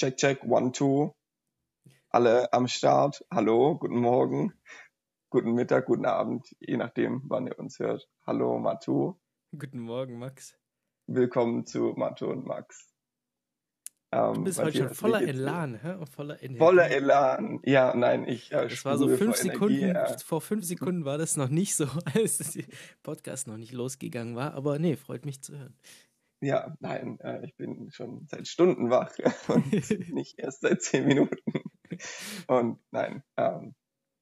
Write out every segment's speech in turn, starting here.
Check, check, one, two. Alle am Start. Hallo, guten Morgen, guten Mittag, guten Abend, je nachdem, wann ihr uns hört. Hallo, Matu. Guten Morgen, Max. Willkommen zu Matu und Max. Ähm, du bist heute schon voller Elan, hä? voller Energie. Voller Elan. Ja, nein, ich. Äh, das war so fünf Sekunden. Energie, ja. Vor fünf Sekunden war das noch nicht so, als der Podcast noch nicht losgegangen war. Aber nee, freut mich zu hören. Ja, nein, äh, ich bin schon seit Stunden wach und nicht erst seit zehn Minuten. Und nein, ähm,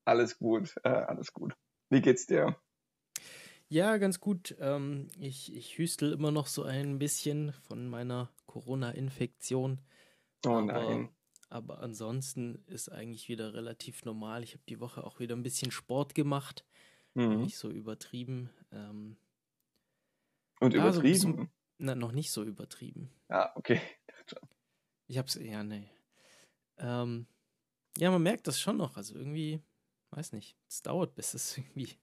alles gut, äh, alles gut. Wie geht's dir? Ja, ganz gut. Ähm, ich, ich hüstel immer noch so ein bisschen von meiner Corona-Infektion. Oh aber, nein. Aber ansonsten ist eigentlich wieder relativ normal. Ich habe die Woche auch wieder ein bisschen Sport gemacht. Mhm. Nicht so übertrieben. Ähm, Und ja, übertrieben? So na, noch nicht so übertrieben. Ah, okay. Ich hab's, ja, nee. Ähm, ja, man merkt das schon noch. Also irgendwie, weiß nicht, es dauert, bis es irgendwie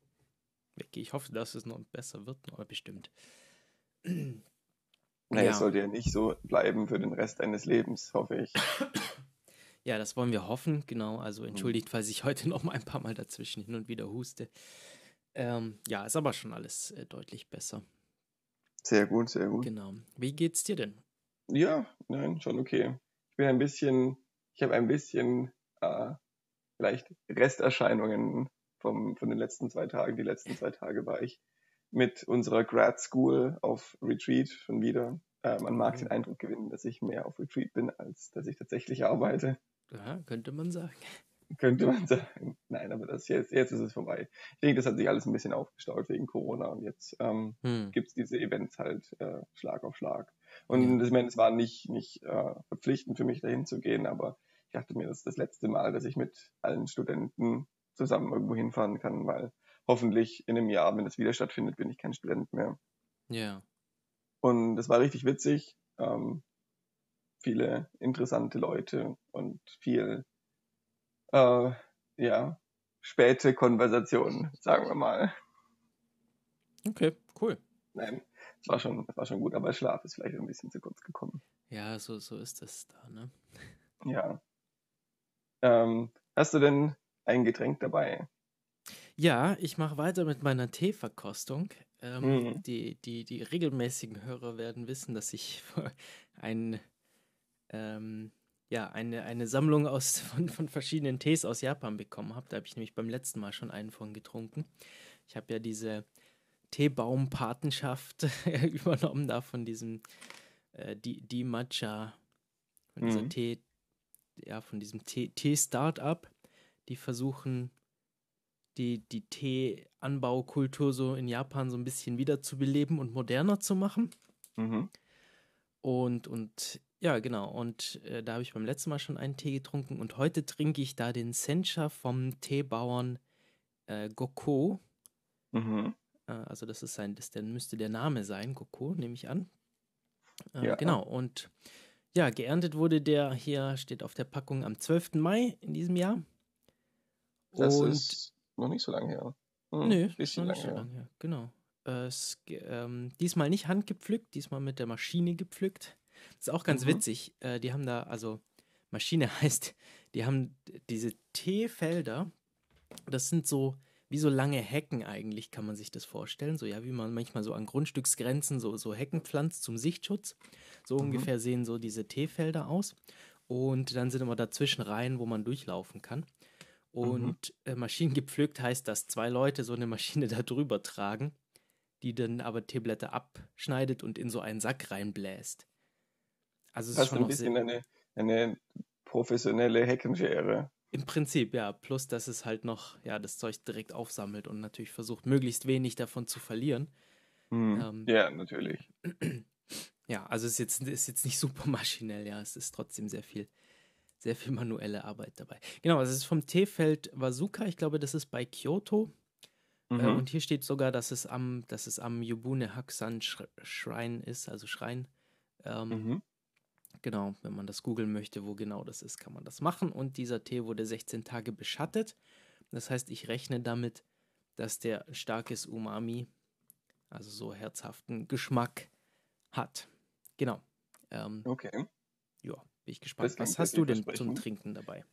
weggeht. Ich hoffe, dass es noch besser wird, aber bestimmt. Naja, ja. es sollte ja nicht so bleiben für den Rest deines Lebens, hoffe ich. Ja, das wollen wir hoffen, genau. Also hm. entschuldigt, falls ich heute noch mal ein paar Mal dazwischen hin und wieder huste. Ähm, ja, ist aber schon alles äh, deutlich besser. Sehr gut, sehr gut. Genau. Wie geht's dir denn? Ja, nein, schon okay. Ich bin ein bisschen, ich habe ein bisschen äh, vielleicht Resterscheinungen vom, von den letzten zwei Tagen. Die letzten zwei Tage war ich mit unserer Grad School auf Retreat schon wieder. Äh, man mag mhm. den Eindruck gewinnen, dass ich mehr auf Retreat bin, als dass ich tatsächlich arbeite. Ja, könnte man sagen. Könnte man sagen. Nein, aber das jetzt, jetzt ist es vorbei. Ich denke, das hat sich alles ein bisschen aufgestaut wegen Corona und jetzt ähm, hm. gibt es diese Events halt äh, Schlag auf Schlag. Und ja. ich meine, es war nicht, nicht äh, verpflichtend für mich, dahin zu gehen, aber ich dachte mir, das ist das letzte Mal, dass ich mit allen Studenten zusammen irgendwo hinfahren kann, weil hoffentlich in einem Jahr, wenn es wieder stattfindet, bin ich kein Student mehr. Ja. Und es war richtig witzig. Ähm, viele interessante Leute und viel äh, ja, späte Konversationen, sagen wir mal. Okay, cool. Nein, es war schon, es war schon gut, aber Schlaf ist vielleicht ein bisschen zu kurz gekommen. Ja, so, so ist das da, ne? Ja. Ähm, hast du denn ein Getränk dabei? Ja, ich mache weiter mit meiner Teeverkostung. Ähm, mhm. die, die, die regelmäßigen Hörer werden wissen, dass ich ein ähm, ja, eine, eine Sammlung aus, von, von verschiedenen Tees aus Japan bekommen habe. Da habe ich nämlich beim letzten Mal schon einen von getrunken. Ich habe ja diese Teebaumpatenschaft übernommen, da von diesem äh, die, die Matcha, von mhm. dieser Tee, ja, von diesem Tee-Startup. Die versuchen, die, die Tee-Anbaukultur so in Japan so ein bisschen wiederzubeleben und moderner zu machen. Mhm. Und, und ja, genau. Und äh, da habe ich beim letzten Mal schon einen Tee getrunken und heute trinke ich da den Sencha vom Teebauern äh, Goko. Mhm. Äh, also das ist sein, das der, müsste der Name sein, Goko, nehme ich an. Äh, ja. Genau. Und ja, geerntet wurde der hier, steht auf der Packung am 12. Mai in diesem Jahr. Das und ist noch nicht so lange her. Hm, nö, noch nicht so lange her. Genau. Äh, es, ähm, diesmal nicht handgepflückt, diesmal mit der Maschine gepflückt. Das ist auch ganz mhm. witzig. Äh, die haben da, also Maschine heißt, die haben diese T-Felder, das sind so wie so lange Hecken eigentlich, kann man sich das vorstellen. So ja, wie man manchmal so an Grundstücksgrenzen so, so Hecken pflanzt zum Sichtschutz. So mhm. ungefähr sehen so diese T-Felder aus. Und dann sind immer dazwischen Reihen, wo man durchlaufen kann. Mhm. Und mhm. äh, Maschinen gepflückt heißt, dass zwei Leute so eine Maschine da drüber tragen, die dann aber Teeblätter abschneidet und in so einen Sack reinbläst. Also es ist schon ein bisschen eine, eine professionelle Heckenschere. Im Prinzip, ja. Plus, dass es halt noch, ja, das Zeug direkt aufsammelt und natürlich versucht, möglichst wenig davon zu verlieren. Hm. Ähm, ja, natürlich. Ja, also es ist jetzt, ist jetzt nicht super maschinell, ja. Es ist trotzdem sehr viel, sehr viel manuelle Arbeit dabei. Genau, also es ist vom Teefeld Wazuka. Ich glaube, das ist bei Kyoto. Äh, mhm. Äh, und hier steht sogar, dass es am, dass es am Yobune Hakusan Schrein ist, also Schrein. Ähm, mhm. Genau, wenn man das googeln möchte, wo genau das ist, kann man das machen. Und dieser Tee wurde 16 Tage beschattet. Das heißt, ich rechne damit, dass der starkes Umami, also so herzhaften Geschmack hat. Genau. Ähm, okay. Ja, Bin ich gespannt. Was hast du denn zum Trinken dabei?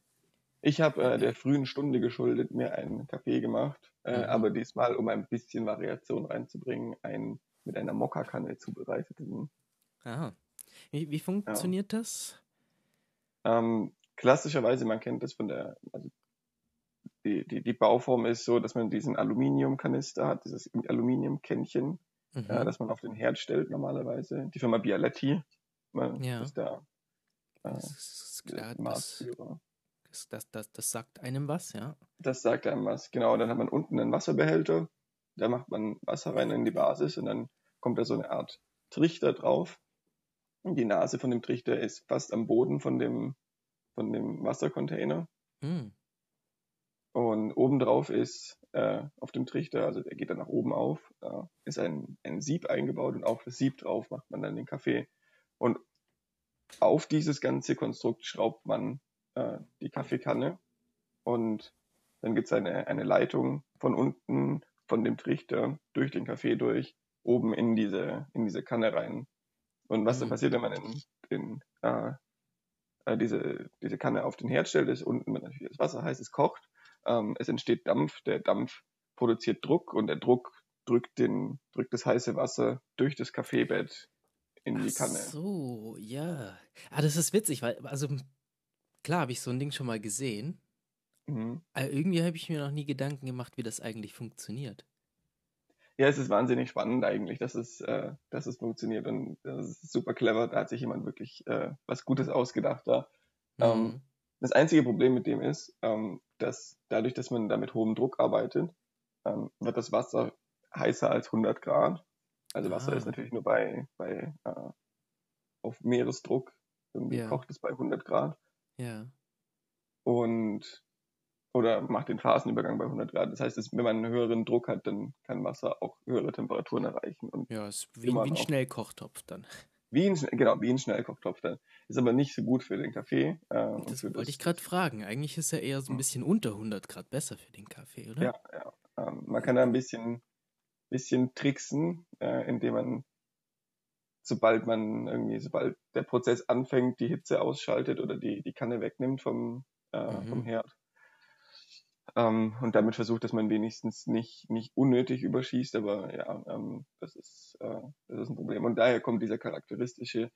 Ich habe äh, der frühen Stunde geschuldet mir einen Kaffee gemacht, äh, mhm. aber diesmal, um ein bisschen Variation reinzubringen, einen mit einer Mokkakanne zubereiteten. Aha. Wie, wie funktioniert ja. das? Ähm, klassischerweise, man kennt das von der, also die, die, die Bauform ist so, dass man diesen Aluminiumkanister hat, dieses Aluminiumkännchen, mhm. äh, das man auf den Herd stellt normalerweise. Die Firma Bialetti, man, ja. ist der äh, das ist klar, Marktführer. Das, das, das, das sagt einem was, ja? Das sagt einem was, genau. Dann hat man unten einen Wasserbehälter, da macht man Wasser rein in die Basis und dann kommt da so eine Art Trichter drauf. Die Nase von dem Trichter ist fast am Boden von dem, von dem Wassercontainer. Mhm. Und obendrauf ist äh, auf dem Trichter, also der geht dann nach oben auf, äh, ist ein, ein Sieb eingebaut und auf das Sieb drauf macht man dann den Kaffee. Und auf dieses ganze Konstrukt schraubt man äh, die Kaffeekanne und dann gibt es eine, eine Leitung von unten von dem Trichter durch den Kaffee durch, oben in diese, in diese Kanne rein. Und was mhm. dann passiert, wenn man in, in äh, äh, diese, diese Kanne auf den Herd stellt, ist unten natürlich das Wasser heiß, es kocht, ähm, es entsteht Dampf, der Dampf produziert Druck und der Druck drückt, den, drückt das heiße Wasser durch das Kaffeebett in die Kanne. Ach so, ja. Ah, das ist witzig, weil, also klar habe ich so ein Ding schon mal gesehen. Mhm. Aber irgendwie habe ich mir noch nie Gedanken gemacht, wie das eigentlich funktioniert. Ja, es ist wahnsinnig spannend eigentlich, dass es, äh, dass es funktioniert und das ist super clever. Da hat sich jemand wirklich äh, was Gutes ausgedacht da. Mhm. Ähm, das einzige Problem mit dem ist, ähm, dass dadurch, dass man da mit hohem Druck arbeitet, ähm, wird das Wasser heißer als 100 Grad. Also Wasser ah. ist natürlich nur bei, bei äh, auf Meeresdruck. Irgendwie ja. kocht es bei 100 Grad. Ja. Und oder macht den Phasenübergang bei 100 Grad. Das heißt, dass, wenn man einen höheren Druck hat, dann kann Wasser auch höhere Temperaturen erreichen. Und ja, ist wie, wie ein Schnellkochtopf dann. Wie ein, genau, wie ein Schnellkochtopf dann. Ist aber nicht so gut für den Kaffee. Äh, das wollte das, ich gerade fragen. Eigentlich ist er eher so ein hm. bisschen unter 100 Grad besser für den Kaffee, oder? Ja, ja. Ähm, man kann da ein bisschen, bisschen tricksen, äh, indem man, sobald man irgendwie, sobald der Prozess anfängt, die Hitze ausschaltet oder die, die Kanne wegnimmt vom, äh, mhm. vom Herd ähm, und damit versucht, dass man wenigstens nicht, nicht unnötig überschießt, aber ja, ähm, das, ist, äh, das ist ein Problem. Und daher kommt dieser charakteristische,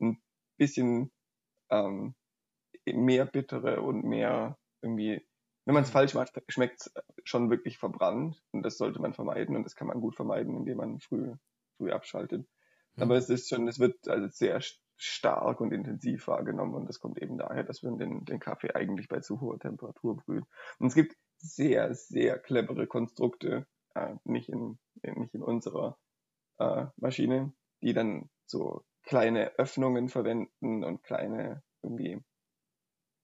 ein bisschen ähm, mehr bittere und mehr irgendwie, wenn man es falsch macht, schmeckt es schon wirklich verbrannt und das sollte man vermeiden und das kann man gut vermeiden, indem man früh, früh abschaltet. Mhm. Aber es ist schon, es wird also sehr stark und intensiv wahrgenommen und das kommt eben daher, dass man den, den Kaffee eigentlich bei zu hoher Temperatur brüht. Und es gibt sehr, sehr clevere Konstrukte, äh, nicht, in, nicht in unserer äh, Maschine, die dann so kleine Öffnungen verwenden und kleine irgendwie,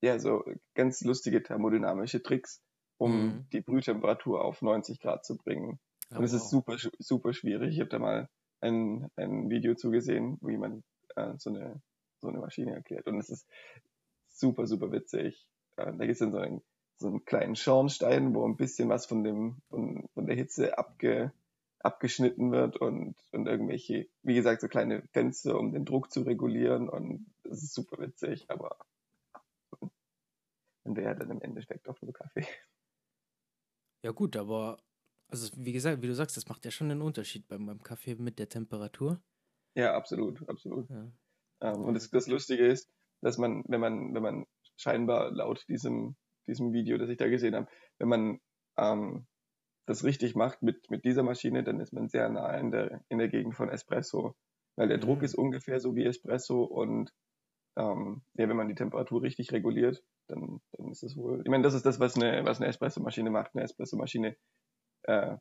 ja, so ganz lustige thermodynamische Tricks, um mhm. die Brühtemperatur auf 90 Grad zu bringen. Oh, und es wow. ist super, super schwierig. Ich habe da mal ein, ein Video zugesehen, wie man äh, so, eine, so eine Maschine erklärt. Und es ist super, super witzig. Äh, da gibt es dann so einen, so einen kleinen Schornstein, wo ein bisschen was von, dem, von, von der Hitze abge, abgeschnitten wird und, und irgendwelche, wie gesagt, so kleine Fenster, um den Druck zu regulieren. Und das ist super witzig, aber und wäre dann im Endeffekt auch nur Kaffee. Ja gut, aber also wie gesagt, wie du sagst, das macht ja schon einen Unterschied beim, beim Kaffee mit der Temperatur. Ja, absolut, absolut. Ja. Ähm, und das, das Lustige ist, dass man, wenn man, wenn man scheinbar laut diesem, diesem Video, das ich da gesehen habe, wenn man ähm, das richtig macht mit, mit dieser Maschine, dann ist man sehr nah in der, in der Gegend von Espresso. Weil der mhm. Druck ist ungefähr so wie Espresso und ähm, ja, wenn man die Temperatur richtig reguliert, dann, dann ist es wohl. Ich meine, das ist das, was eine, was eine Espresso-Maschine macht. Eine Espresso-Maschine äh,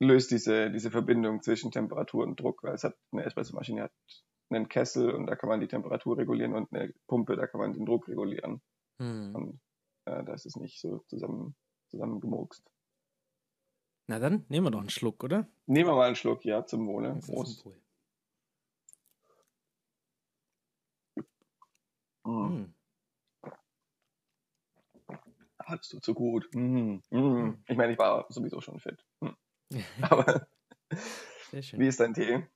löst diese, diese Verbindung zwischen Temperatur und Druck, weil es hat eine Espressomaschine hat einen Kessel und da kann man die Temperatur regulieren und eine Pumpe, da kann man den Druck regulieren. Hm. Und äh, da ist es nicht so zusammen, zusammengemurkst. Na dann, nehmen wir doch einen Schluck, oder? Nehmen wir mal einen Schluck, ja, zum Wohle. Prost. Mm. Hattest du zu gut. Mm. Mm. Ich meine, ich war sowieso schon fit. Mm. Aber wie ist dein Tee?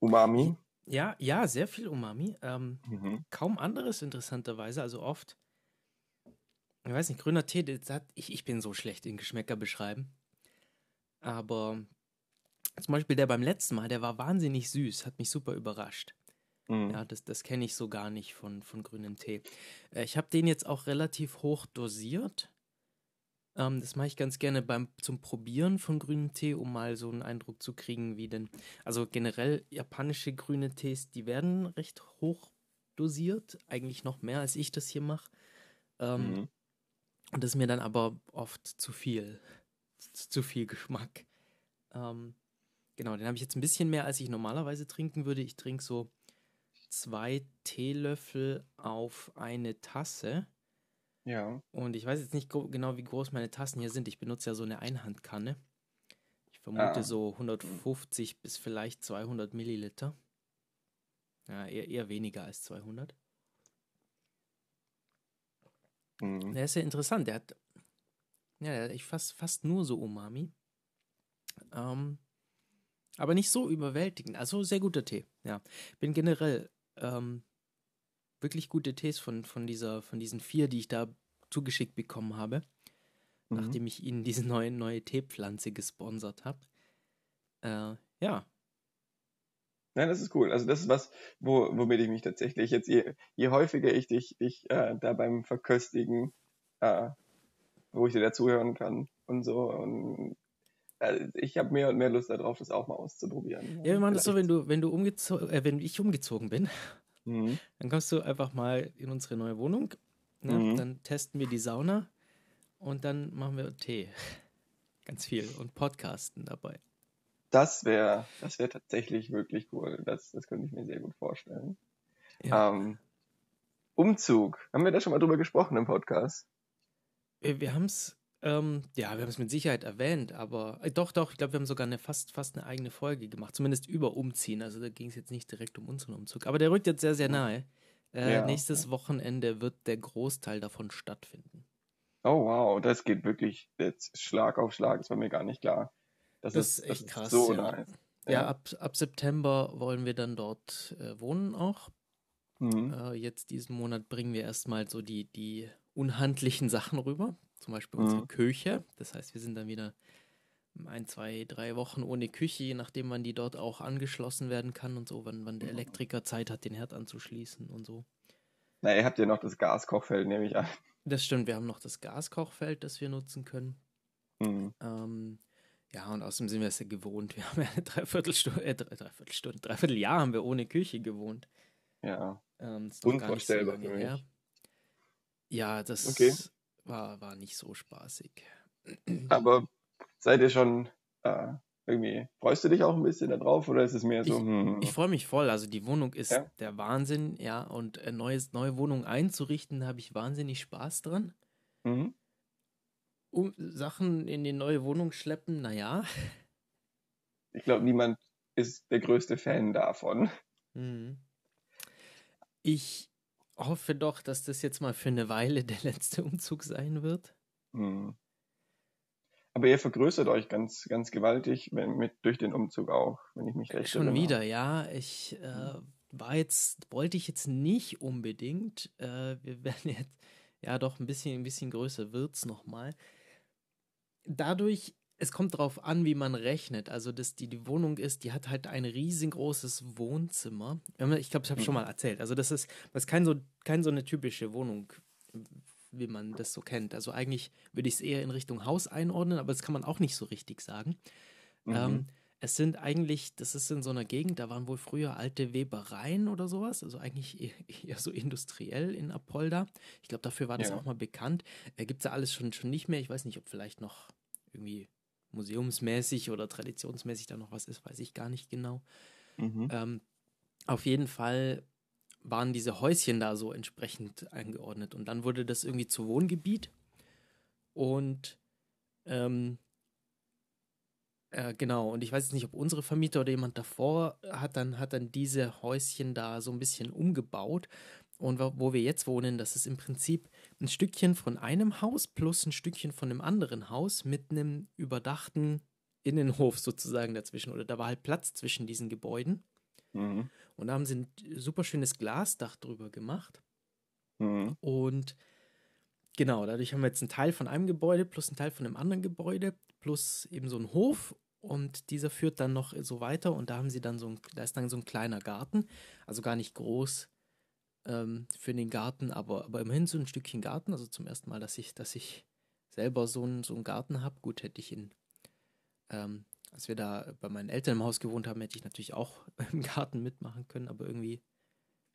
Umami? Ja, ja, sehr viel Umami. Ähm, mhm. Kaum anderes interessanterweise. Also oft, ich weiß nicht, grüner Tee, das hat, ich, ich bin so schlecht in Geschmäcker beschreiben. Aber zum Beispiel der beim letzten Mal, der war wahnsinnig süß, hat mich super überrascht. Mhm. Ja, das, das kenne ich so gar nicht von, von grünem Tee. Äh, ich habe den jetzt auch relativ hoch dosiert. Ähm, das mache ich ganz gerne beim, zum Probieren von grünem Tee, um mal so einen Eindruck zu kriegen, wie denn. Also generell japanische grüne Tees, die werden recht hoch dosiert, eigentlich noch mehr als ich das hier mache. Ähm, mhm. Und das ist mir dann aber oft zu viel. Zu viel Geschmack. Ähm, genau, den habe ich jetzt ein bisschen mehr, als ich normalerweise trinken würde. Ich trinke so zwei Teelöffel auf eine Tasse. Ja. Und ich weiß jetzt nicht genau, wie groß meine Tassen hier sind. Ich benutze ja so eine Einhandkanne. Ich vermute ah. so 150 bis vielleicht 200 Milliliter. Ja, eher, eher weniger als 200. Mhm. Der ist ja interessant. Der hat, ja, der hat fast, fast nur so Umami. Ähm, aber nicht so überwältigend. Also sehr guter Tee. Ja, bin generell ähm, wirklich gute Tees von, von, dieser, von diesen vier, die ich da zugeschickt bekommen habe, mhm. nachdem ich ihnen diese neue, neue Teepflanze gesponsert habe. Äh, ja. Nein, das ist cool. Also das ist was, wo, womit ich mich tatsächlich jetzt, je, je häufiger ich dich, dich äh, da beim Verköstigen, äh, wo ich dir dazuhören kann und so, und äh, ich habe mehr und mehr Lust darauf, das auch mal auszuprobieren. Ja, wir machen das so, wenn du, wenn du umgezogen, äh, wenn ich umgezogen bin, mhm. dann kommst du einfach mal in unsere neue Wohnung Ne? Mhm. Dann testen wir die Sauna und dann machen wir Tee. Ganz viel und Podcasten dabei. Das wäre das wär tatsächlich wirklich cool. Das, das könnte ich mir sehr gut vorstellen. Ja. Ähm, Umzug. Haben wir da schon mal drüber gesprochen im Podcast? Wir, wir haben es, ähm, ja, wir haben es mit Sicherheit erwähnt, aber äh, doch, doch, ich glaube, wir haben sogar eine, fast, fast eine eigene Folge gemacht, zumindest über Umziehen. Also da ging es jetzt nicht direkt um unseren Umzug. Aber der rückt jetzt sehr, sehr nahe. Äh, ja. Nächstes Wochenende wird der Großteil davon stattfinden. Oh wow, das geht wirklich jetzt Schlag auf Schlag. Das war mir gar nicht klar. Das, das ist echt das krass. Ist so ja. nice. Ja, ja, ab, ab September wollen wir dann dort äh, wohnen auch. Mhm. Äh, jetzt diesen Monat bringen wir erstmal so die, die unhandlichen Sachen rüber. Zum Beispiel unsere mhm. Küche. Das heißt, wir sind dann wieder ein, zwei, drei Wochen ohne Küche, je nachdem, wann die dort auch angeschlossen werden kann und so, wann, wann der Elektriker Zeit hat, den Herd anzuschließen und so. Na, ihr habt ja noch das Gaskochfeld, nehme ich an. Das stimmt, wir haben noch das Gaskochfeld, das wir nutzen können. Mhm. Ähm, ja, und außerdem sind wir es ja gewohnt. Wir haben ja eine Dreiviertelstunde, äh, Dreiviertelstunde, Dreivierteljahr haben wir ohne Küche gewohnt. Ja. Ähm, Unvorstellbar so für mich. Her. Ja, das okay. War, war nicht so spaßig. Aber seid ihr schon äh, irgendwie, freust du dich auch ein bisschen darauf oder ist es mehr so? Ich, hm, ich freue mich voll. Also die Wohnung ist ja? der Wahnsinn, ja. Und eine neues, neue Wohnung einzurichten, habe ich wahnsinnig Spaß dran. Mhm. Um Sachen in die neue Wohnung schleppen, naja. Ich glaube, niemand ist der größte Fan davon. Mhm. Ich hoffe doch, dass das jetzt mal für eine Weile der letzte Umzug sein wird. Mhm. Aber ihr vergrößert euch ganz, ganz gewaltig mit, durch den Umzug auch, wenn ich mich recht Schon erinnere. wieder, ja. Ich äh, war jetzt, wollte ich jetzt nicht unbedingt. Äh, wir werden jetzt, ja doch, ein bisschen, ein bisschen größer wird es nochmal. Dadurch, es kommt darauf an, wie man rechnet. Also, dass die, die Wohnung ist, die hat halt ein riesengroßes Wohnzimmer. Ich glaube, ich habe mhm. schon mal erzählt. Also, das ist, das ist kein so, kein so eine typische Wohnung wie man das so kennt. Also eigentlich würde ich es eher in Richtung Haus einordnen, aber das kann man auch nicht so richtig sagen. Mhm. Ähm, es sind eigentlich, das ist in so einer Gegend, da waren wohl früher alte Webereien oder sowas, also eigentlich eher, eher so industriell in Apolda. Ich glaube, dafür war das ja. auch mal bekannt. Äh, Gibt es ja alles schon, schon nicht mehr. Ich weiß nicht, ob vielleicht noch irgendwie museumsmäßig oder traditionsmäßig da noch was ist, weiß ich gar nicht genau. Mhm. Ähm, auf jeden Fall waren diese Häuschen da so entsprechend eingeordnet. Und dann wurde das irgendwie zu Wohngebiet. Und ähm, äh, genau, und ich weiß jetzt nicht, ob unsere Vermieter oder jemand davor hat dann, hat dann diese Häuschen da so ein bisschen umgebaut. Und wo wir jetzt wohnen, das ist im Prinzip ein Stückchen von einem Haus plus ein Stückchen von einem anderen Haus mit einem überdachten Innenhof sozusagen dazwischen. Oder da war halt Platz zwischen diesen Gebäuden. Mhm. Und da haben sie ein super schönes Glasdach drüber gemacht. Mhm. Und genau, dadurch haben wir jetzt einen Teil von einem Gebäude plus einen Teil von einem anderen Gebäude plus eben so einen Hof und dieser führt dann noch so weiter und da haben sie dann so ein, da ist dann so ein kleiner Garten, also gar nicht groß ähm, für den Garten, aber, aber immerhin so ein Stückchen Garten, also zum ersten Mal, dass ich, dass ich selber so einen, so einen Garten habe. Gut, hätte ich ihn, ähm, als wir da bei meinen Eltern im Haus gewohnt haben, hätte ich natürlich auch im Garten mitmachen können, aber irgendwie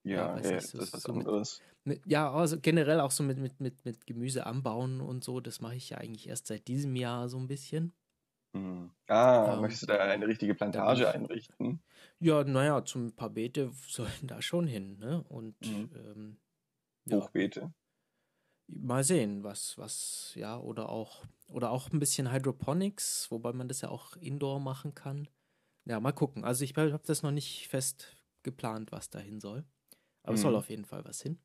ja, ja, ja so, das ist so anderes. Mit, ja, also generell auch so mit, mit, mit, mit Gemüse anbauen und so, das mache ich ja eigentlich erst seit diesem Jahr so ein bisschen. Mhm. Ah, ähm, möchtest du da eine richtige Plantage einrichten? Ja, naja, zum paar Beete sollen da schon hin, ne? Und mhm. ähm, ja. Hochbeete. Mal sehen, was, was, ja, oder auch, oder auch ein bisschen Hydroponics, wobei man das ja auch indoor machen kann. Ja, mal gucken. Also ich habe das noch nicht fest geplant, was dahin soll. Aber mhm. es soll mhm. auf jeden Fall was hin.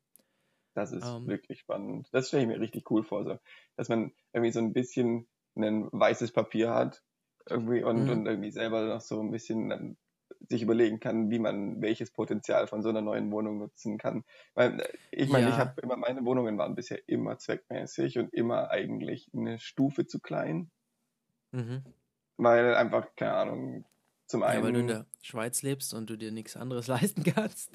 Das ist ähm, wirklich spannend. Das stelle ich mir richtig cool vor, so, dass man irgendwie so ein bisschen ein weißes Papier hat irgendwie und, mhm. und irgendwie selber noch so ein bisschen dann sich überlegen kann, wie man welches Potenzial von so einer neuen Wohnung nutzen kann. Weil äh, ich meine, ja. ich habe immer meine Wohnungen waren bisher immer zweckmäßig und immer eigentlich eine Stufe zu klein. Mhm. Weil einfach, keine Ahnung, zum einen. Ja, weil du in der Schweiz lebst und du dir nichts anderes leisten kannst.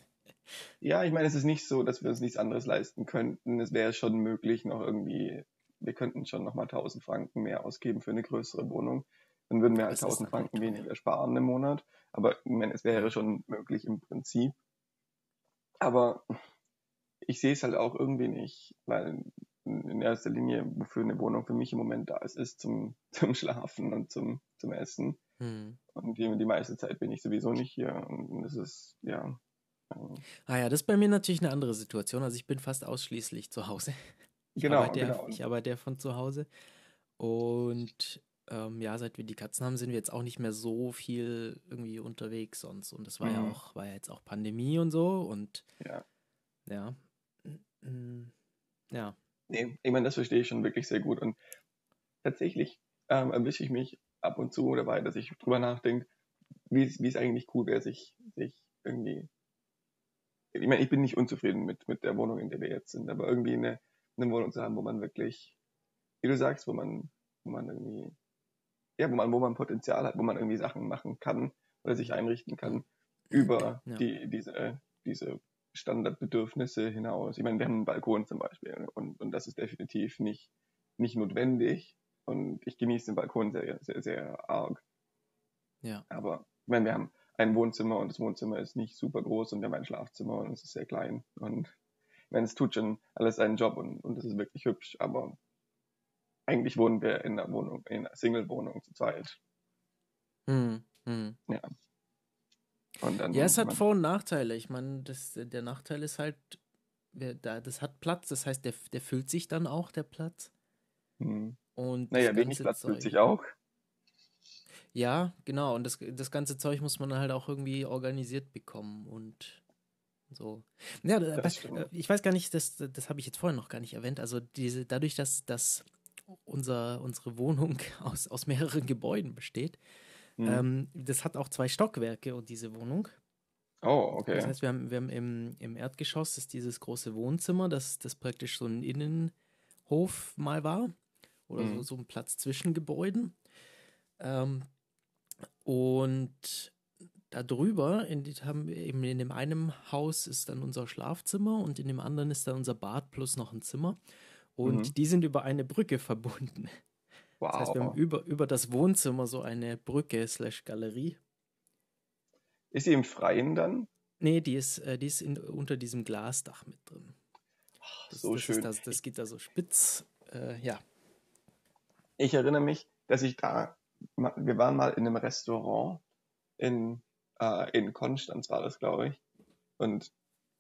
Ja, ich meine, es ist nicht so, dass wir uns nichts anderes leisten könnten. Es wäre schon möglich, noch irgendwie, wir könnten schon nochmal 1000 Franken mehr ausgeben für eine größere Wohnung. Dann würden wir halt 1000 Franken weniger sparen im Monat. Aber ich meine, es wäre schon möglich im Prinzip. Aber ich sehe es halt auch irgendwie nicht, weil in erster Linie, wofür eine Wohnung für mich im Moment da ist, ist zum, zum Schlafen und zum, zum Essen. Hm. Und die, die meiste Zeit bin ich sowieso nicht hier. Und das ist, ja, Ah ja, das ist bei mir natürlich eine andere Situation. Also ich bin fast ausschließlich zu Hause. Ich genau, arbeite genau. Ja, ich arbeite ja von zu Hause. Und ähm, ja, seit wir die Katzen haben, sind wir jetzt auch nicht mehr so viel irgendwie unterwegs sonst. Und das war mhm. ja auch, war ja jetzt auch Pandemie und so. Und ja. Ja. Ja. Nee, ich meine, das verstehe ich schon wirklich sehr gut. Und tatsächlich ähm, erwische ich mich ab und zu dabei, dass ich drüber nachdenke, wie es eigentlich cool wäre, sich, sich irgendwie ich meine, ich bin nicht unzufrieden mit, mit der Wohnung, in der wir jetzt sind, aber irgendwie eine, eine Wohnung zu haben, wo man wirklich, wie du sagst, wo man, wo man irgendwie, ja, wo man, wo man Potenzial hat, wo man irgendwie Sachen machen kann oder sich einrichten kann über ja. die, diese, diese Standardbedürfnisse hinaus. Ich meine, wir haben einen Balkon zum Beispiel und, und das ist definitiv nicht, nicht notwendig und ich genieße den Balkon sehr, sehr, sehr arg. Ja. Aber ich meine, wir haben ein Wohnzimmer und das Wohnzimmer ist nicht super groß und wir haben ein Schlafzimmer und es ist sehr klein. Und ich meine, es tut schon alles seinen Job und, und es ist wirklich hübsch, aber eigentlich wohnen wir in einer Wohnung, in einer Single-Wohnung zu zweit. Hm, hm. Ja. Und dann, ja, es hat Vor- und Nachteile. Ich meine, das, der Nachteil ist halt, das hat Platz, das heißt, der, der füllt sich dann auch, der Platz. Hm. Und naja, wenig Platz füllt sich auch. Ja, genau. Und das, das ganze Zeug muss man halt auch irgendwie organisiert bekommen und so. Ja, das, äh, ich weiß gar nicht, das, das habe ich jetzt vorhin noch gar nicht erwähnt. Also diese, dadurch, dass, dass unser, unsere Wohnung aus, aus mehreren Gebäuden besteht, mhm. ähm, das hat auch zwei Stockwerke und diese Wohnung. Oh, okay. Das heißt, wir haben, wir haben im, im Erdgeschoss ist dieses große Wohnzimmer, das, das praktisch so ein Innenhof mal war. Oder mhm. so, so ein Platz zwischen Gebäuden. Ähm, und darüber, in, haben wir eben in dem einen Haus ist dann unser Schlafzimmer und in dem anderen ist dann unser Bad plus noch ein Zimmer. Und mhm. die sind über eine Brücke verbunden. Wow. Das heißt, wir haben über, über das Wohnzimmer so eine Brücke slash Galerie. Ist sie im Freien dann? Nee, die ist, äh, die ist in, unter diesem Glasdach mit drin. Das, so das schön. Das, das, geht da so spitz. Äh, ja. Ich erinnere mich, dass ich da wir waren mal in einem Restaurant in, äh, in Konstanz war das, glaube ich. Und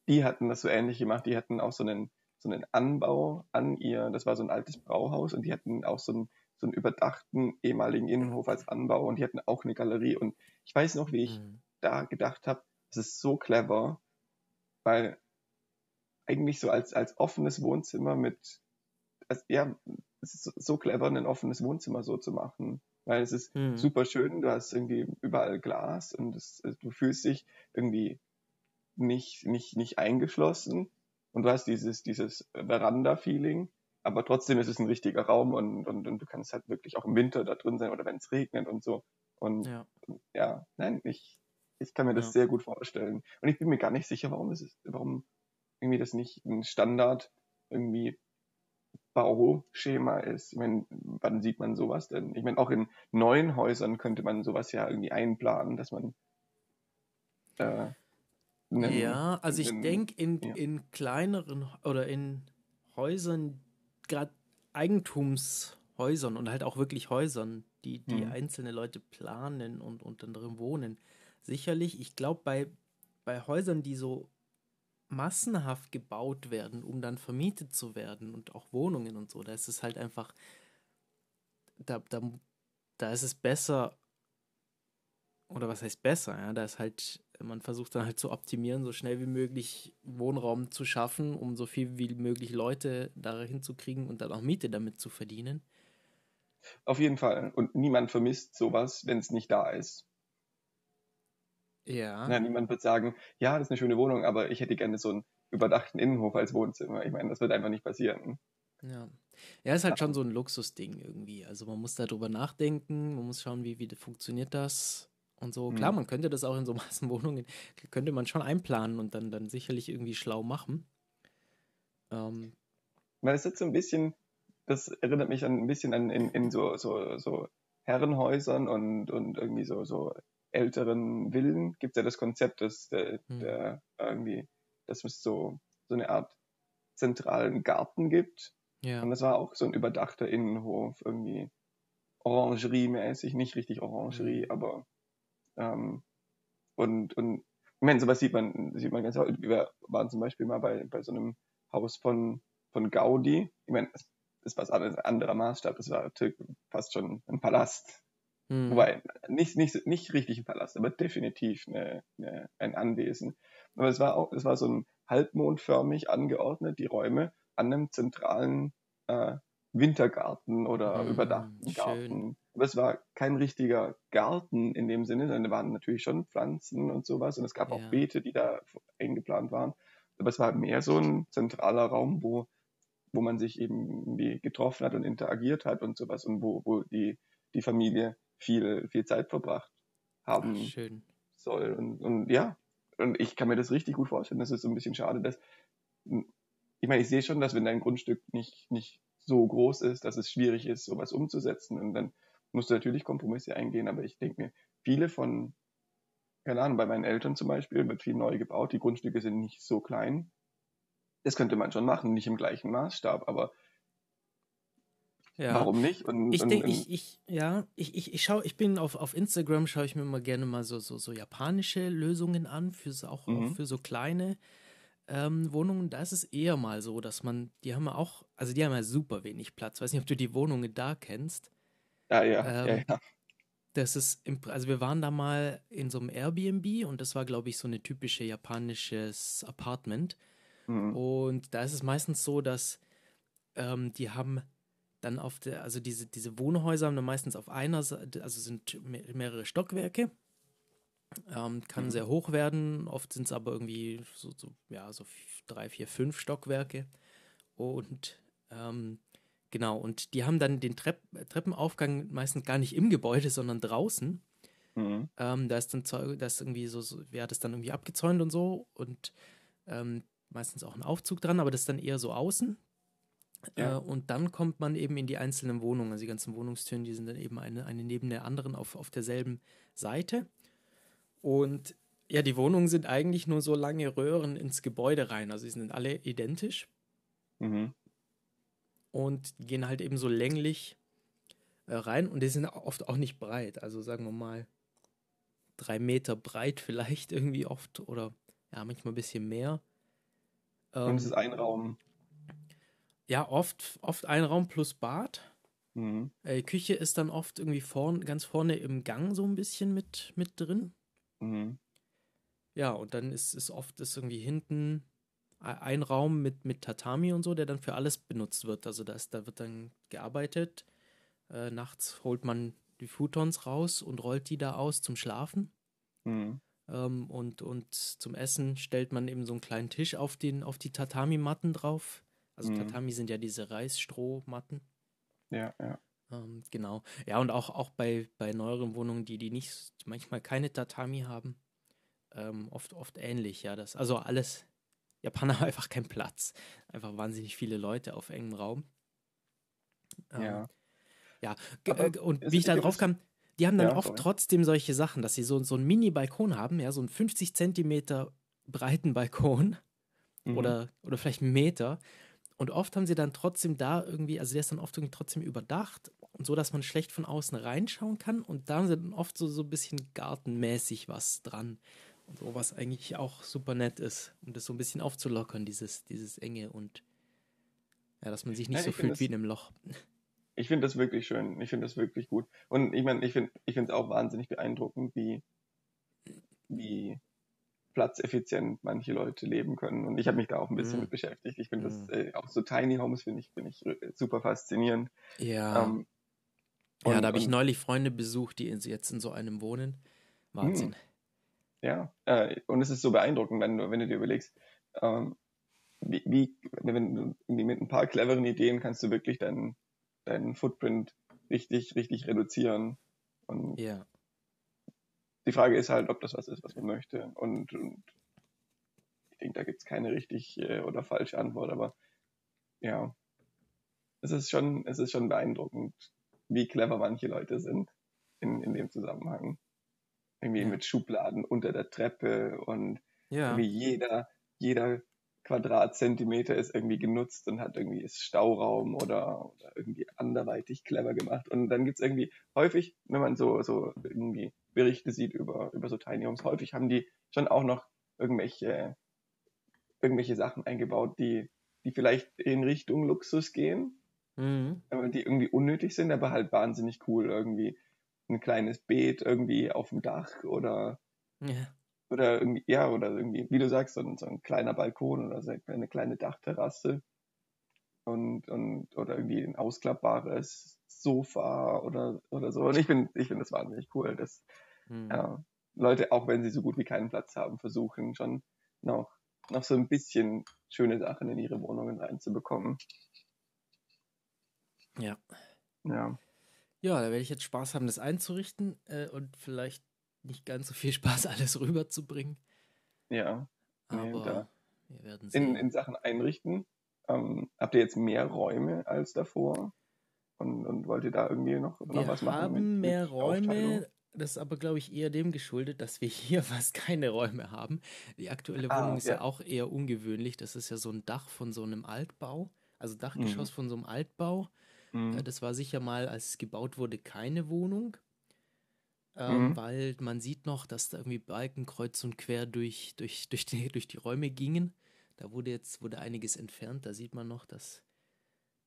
die hatten das so ähnlich gemacht. Die hatten auch so einen, so einen Anbau an ihr, das war so ein altes Brauhaus und die hatten auch so einen, so einen überdachten ehemaligen Innenhof als Anbau und die hatten auch eine Galerie. Und ich weiß noch, wie ich mhm. da gedacht habe, das ist so clever, weil eigentlich so als, als offenes Wohnzimmer mit, als, ja, es ist so, so clever, ein offenes Wohnzimmer so zu machen weil es ist mhm. super schön, du hast irgendwie überall Glas und es, du fühlst dich irgendwie nicht, nicht, nicht eingeschlossen und du hast dieses, dieses Veranda-Feeling, aber trotzdem ist es ein richtiger Raum und, und, und du kannst halt wirklich auch im Winter da drin sein oder wenn es regnet und so. Und ja, ja nein, ich, ich kann mir das ja. sehr gut vorstellen. Und ich bin mir gar nicht sicher, warum das ist, warum irgendwie das nicht ein Standard irgendwie Bauschema ist. Ich meine, wann sieht man sowas denn? Ich meine, auch in neuen Häusern könnte man sowas ja irgendwie einplanen, dass man äh, einen, ja, also ich denke in, ja. in kleineren oder in Häusern, gerade Eigentumshäusern und halt auch wirklich Häusern, die, die mhm. einzelne Leute planen und, und dann drin wohnen, sicherlich, ich glaube, bei, bei Häusern, die so massenhaft gebaut werden, um dann vermietet zu werden und auch Wohnungen und so, da ist es halt einfach, da, da, da ist es besser, oder was heißt besser, ja, da ist halt, man versucht dann halt zu optimieren, so schnell wie möglich Wohnraum zu schaffen, um so viel wie möglich Leute dahin zu kriegen und dann auch Miete damit zu verdienen. Auf jeden Fall. Und niemand vermisst sowas, wenn es nicht da ist. Ja. ja. Niemand wird sagen, ja, das ist eine schöne Wohnung, aber ich hätte gerne so einen überdachten Innenhof als Wohnzimmer. Ich meine, das wird einfach nicht passieren. Ja. Ja, ist halt schon so ein Luxusding irgendwie. Also man muss darüber nachdenken, man muss schauen, wie, wie funktioniert das und so. Klar, mhm. man könnte das auch in so Massenwohnungen, könnte man schon einplanen und dann, dann sicherlich irgendwie schlau machen. Ähm, Weil es jetzt so ein bisschen, das erinnert mich an, ein bisschen an in, in so, so, so Herrenhäusern und, und irgendwie so, so älteren Villen gibt es ja das Konzept, dass der, hm. der irgendwie, dass es so, so eine Art zentralen Garten gibt. Ja. Und das war auch so ein überdachter Innenhof, irgendwie Orangerie-mäßig, nicht richtig Orangerie, mhm. aber ähm, und, und ich meine, sowas sieht man, sieht man ganz häufig. Wir waren zum Beispiel mal bei, bei so einem Haus von, von Gaudi. Ich meine, es ist was anderes, ein anderer Maßstab. Das war fast schon ein Palast. Hm. Wobei, nicht, nicht, nicht richtig ein Palast, aber definitiv eine, eine, ein Anwesen. Aber es war auch, es war so ein halbmondförmig angeordnet, die Räume, an einem zentralen äh, Wintergarten oder hm, überdachten schön. Garten. Aber es war kein richtiger Garten in dem Sinne, sondern da waren natürlich schon Pflanzen und sowas und es gab ja. auch Beete, die da eingeplant waren. Aber es war mehr so ein zentraler Raum, wo, wo man sich eben getroffen hat und interagiert hat und sowas und wo, wo die, die Familie viel, viel Zeit verbracht haben Ach, soll. Und, und ja, und ich kann mir das richtig gut vorstellen. Das ist so ein bisschen schade, dass, ich meine, ich sehe schon, dass wenn dein Grundstück nicht, nicht so groß ist, dass es schwierig ist, sowas umzusetzen. Und dann musst du natürlich Kompromisse eingehen. Aber ich denke mir, viele von, keine Ahnung, bei meinen Eltern zum Beispiel wird viel neu gebaut. Die Grundstücke sind nicht so klein. Das könnte man schon machen, nicht im gleichen Maßstab, aber ja. Warum nicht? Und, ich denke, ich, ich, ja, ich, ich, ich schaue, ich bin auf, auf Instagram, schaue ich mir mal gerne mal so, so, so japanische Lösungen an, für so, auch, mhm. auch für so kleine ähm, Wohnungen. Da ist es eher mal so, dass man, die haben ja auch, also die haben ja super wenig Platz. Weiß nicht, ob du die Wohnungen da kennst. Ja, ja, ähm, ja, ja. Das ist, im, also wir waren da mal in so einem Airbnb und das war, glaube ich, so eine typische japanisches Apartment. Mhm. Und da ist es meistens so, dass ähm, die haben dann auf der, also diese, diese Wohnhäuser haben dann meistens auf einer Seite, also sind mehrere Stockwerke. Ähm, kann mhm. sehr hoch werden, oft sind es aber irgendwie so, so, ja, so drei, vier, fünf Stockwerke. Und ähm, genau, und die haben dann den Trepp, Treppenaufgang meistens gar nicht im Gebäude, sondern draußen. Mhm. Ähm, da ist dann da ist irgendwie so, so, ja, das dann irgendwie abgezäunt und so und ähm, meistens auch ein Aufzug dran, aber das ist dann eher so außen. Ja. Äh, und dann kommt man eben in die einzelnen Wohnungen. Also die ganzen Wohnungstüren, die sind dann eben eine, eine neben der anderen auf, auf derselben Seite. Und ja, die Wohnungen sind eigentlich nur so lange Röhren ins Gebäude rein. Also sie sind alle identisch. Mhm. Und gehen halt eben so länglich äh, rein. Und die sind oft auch nicht breit. Also sagen wir mal drei Meter breit vielleicht irgendwie oft. Oder ja, manchmal ein bisschen mehr. Und es ist ein Raum. Ja, oft, oft ein Raum plus Bad. Mhm. Äh, Küche ist dann oft irgendwie vorn, ganz vorne im Gang so ein bisschen mit, mit drin. Mhm. Ja, und dann ist es oft ist irgendwie hinten ein Raum mit, mit Tatami und so, der dann für alles benutzt wird. Also da, ist, da wird dann gearbeitet. Äh, nachts holt man die Futons raus und rollt die da aus zum Schlafen. Mhm. Ähm, und, und zum Essen stellt man eben so einen kleinen Tisch auf, den, auf die Tatami-Matten drauf. Also mhm. Tatami sind ja diese Reisstrohmatten. Ja, ja. Ähm, genau. Ja, und auch, auch bei, bei neueren Wohnungen, die, die nicht, manchmal keine Tatami haben, ähm, oft, oft ähnlich, ja. Das, also alles, Japaner haben einfach keinen Platz. Einfach wahnsinnig viele Leute auf engem Raum. Ähm, ja. Ja, äh, und wie ich da drauf kam, die haben dann ja, oft sorry. trotzdem solche Sachen, dass sie so, so einen Mini-Balkon haben, ja, so einen 50 Zentimeter breiten Balkon mhm. oder, oder vielleicht einen Meter. Und oft haben sie dann trotzdem da irgendwie, also der ist dann oft irgendwie trotzdem überdacht und so, dass man schlecht von außen reinschauen kann. Und da haben sie dann oft so, so ein bisschen gartenmäßig was dran. Und so, was eigentlich auch super nett ist, um das so ein bisschen aufzulockern, dieses, dieses Enge und ja, dass man sich nicht ja, so fühlt wie in einem Loch. Ich finde das wirklich schön. Ich finde das wirklich gut. Und ich meine, ich finde ich es auch wahnsinnig beeindruckend, wie, wie platzeffizient manche Leute leben können. Und ich habe mich da auch ein bisschen mhm. mit beschäftigt. Ich finde mhm. das äh, auch so Tiny Homes finde ich, finde ich super faszinierend. Ja. Ähm, ja, da habe ich neulich Freunde besucht, die jetzt in so einem wohnen. Wahnsinn. Mh. Ja, äh, und es ist so beeindruckend, wenn du, wenn du dir überlegst, ähm, wie, wie, wenn du mit ein paar cleveren Ideen kannst du wirklich deinen, deinen Footprint richtig, richtig reduzieren. Und ja. Die Frage ist halt, ob das was ist, was man möchte. Und, und ich denke, da gibt es keine richtig äh, oder falsche Antwort, aber ja, es ist schon, es ist schon beeindruckend, wie clever manche Leute sind in, in dem Zusammenhang irgendwie mit Schubladen unter der Treppe und ja. irgendwie jeder, jeder Quadratzentimeter ist irgendwie genutzt und hat irgendwie ist Stauraum oder, oder irgendwie anderweitig clever gemacht. Und dann gibt es irgendwie häufig, wenn man so, so irgendwie Berichte sieht über, über so Tiny Homes, häufig haben die schon auch noch irgendwelche, irgendwelche Sachen eingebaut, die, die vielleicht in Richtung Luxus gehen, mhm. die irgendwie unnötig sind, aber halt wahnsinnig cool irgendwie ein kleines Beet irgendwie auf dem Dach oder ja. Oder irgendwie, ja, oder irgendwie, wie du sagst, so ein, so ein kleiner Balkon oder so eine kleine Dachterrasse und, und oder irgendwie ein ausklappbares Sofa oder oder so. Und ich finde ich finde das wahnsinnig cool, dass hm. ja, Leute, auch wenn sie so gut wie keinen Platz haben, versuchen schon noch, noch so ein bisschen schöne Sachen in ihre Wohnungen reinzubekommen. Ja. Ja. Ja, da werde ich jetzt Spaß haben, das einzurichten äh, und vielleicht nicht ganz so viel Spaß, alles rüberzubringen. Ja. Aber nee, wir werden sehen. In, in Sachen Einrichten, ähm, habt ihr jetzt mehr Räume als davor? Und, und wollt ihr da irgendwie noch, noch wir was machen? Wir haben mit, mehr mit Räume. Das ist aber, glaube ich, eher dem geschuldet, dass wir hier fast keine Räume haben. Die aktuelle ah, Wohnung ist ja. ja. auch eher ungewöhnlich. Das ist ja so ein Dach von so einem Altbau, also Dachgeschoss mhm. von so einem Altbau. Mhm. Das war sicher mal, als es gebaut wurde, keine Wohnung. Ähm, mhm. Weil man sieht noch, dass da irgendwie Balken kreuz und quer durch, durch, durch, die, durch die Räume gingen. Da wurde jetzt wurde einiges entfernt. Da sieht man noch, dass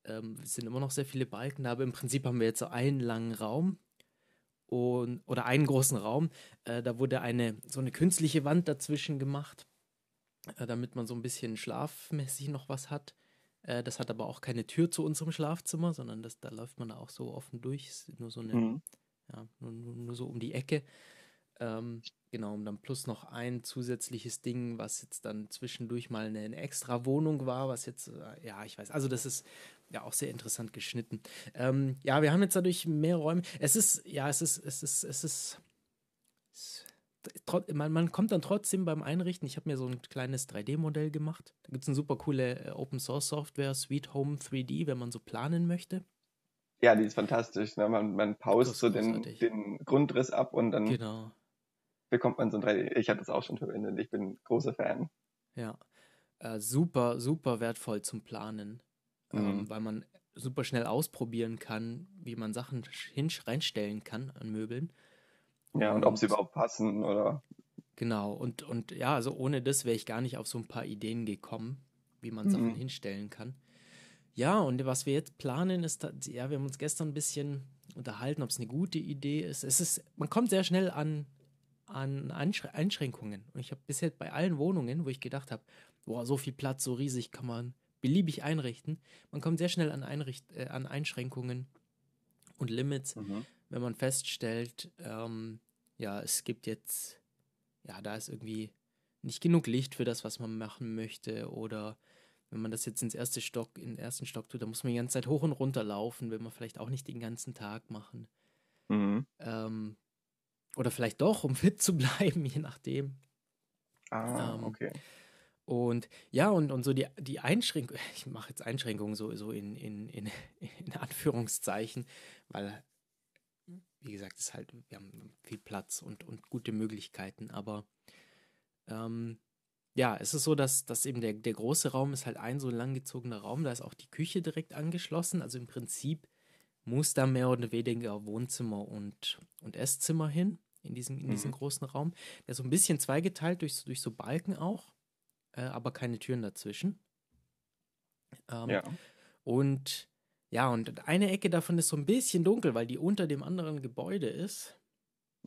ähm, es sind immer noch sehr viele Balken da, aber im Prinzip haben wir jetzt so einen langen Raum und, oder einen großen Raum. Äh, da wurde eine so eine künstliche Wand dazwischen gemacht, äh, damit man so ein bisschen schlafmäßig noch was hat. Äh, das hat aber auch keine Tür zu unserem Schlafzimmer, sondern das, da läuft man auch so offen durch. Nur so eine, mhm. Ja, nur, nur, so um die Ecke. Ähm, genau, und dann plus noch ein zusätzliches Ding, was jetzt dann zwischendurch mal eine, eine extra Wohnung war, was jetzt, äh, ja, ich weiß, also das ist ja auch sehr interessant geschnitten. Ähm, ja, wir haben jetzt dadurch mehr Räume. Es ist, ja, es ist, es ist, es ist, es man, man kommt dann trotzdem beim Einrichten. Ich habe mir so ein kleines 3D-Modell gemacht. Da gibt es eine super coole äh, Open Source Software, Sweet Home 3D, wenn man so planen möchte. Ja, die ist fantastisch. Ne? Man, man paust so den, den, Grundriss ab und dann genau. bekommt man so ein 3D. Ich habe das auch schon verwendet. Ich bin großer Fan. Ja, äh, super, super wertvoll zum Planen, ähm, mhm. ähm, weil man super schnell ausprobieren kann, wie man Sachen hin reinstellen kann an Möbeln. Ja, und, und ob sie überhaupt passen oder. Genau, und, und ja, also ohne das wäre ich gar nicht auf so ein paar Ideen gekommen, wie man Sachen mhm. hinstellen kann. Ja, und was wir jetzt planen, ist, ja, wir haben uns gestern ein bisschen unterhalten, ob es eine gute Idee ist. Es ist, man kommt sehr schnell an, an Einschränkungen. Und ich habe bisher bei allen Wohnungen, wo ich gedacht habe, boah, so viel Platz, so riesig kann man beliebig einrichten. Man kommt sehr schnell an, Einricht, äh, an Einschränkungen und Limits, mhm. wenn man feststellt, ähm, ja, es gibt jetzt ja, da ist irgendwie nicht genug Licht für das, was man machen möchte. Oder wenn man das jetzt ins erste Stock, in den ersten Stock tut, dann muss man die ganze Zeit hoch und runter laufen, will man vielleicht auch nicht den ganzen Tag machen. Mhm. Ähm, oder vielleicht doch, um fit zu bleiben, je nachdem. Ah, ähm, okay. Und ja, und, und so die, die Einschränkung, ich mache jetzt Einschränkungen so, so in, in, in, in Anführungszeichen, weil, wie gesagt, es halt, wir haben viel Platz und, und gute Möglichkeiten, aber ähm, ja, es ist so, dass, dass eben der, der große Raum ist halt ein so langgezogener Raum, da ist auch die Küche direkt angeschlossen, also im Prinzip muss da mehr oder weniger Wohnzimmer und, und Esszimmer hin in diesem, in mhm. großen Raum. Der ist so ein bisschen zweigeteilt durch, durch so Balken auch, äh, aber keine Türen dazwischen. Ähm, ja. Und ja, und eine Ecke davon ist so ein bisschen dunkel, weil die unter dem anderen Gebäude ist.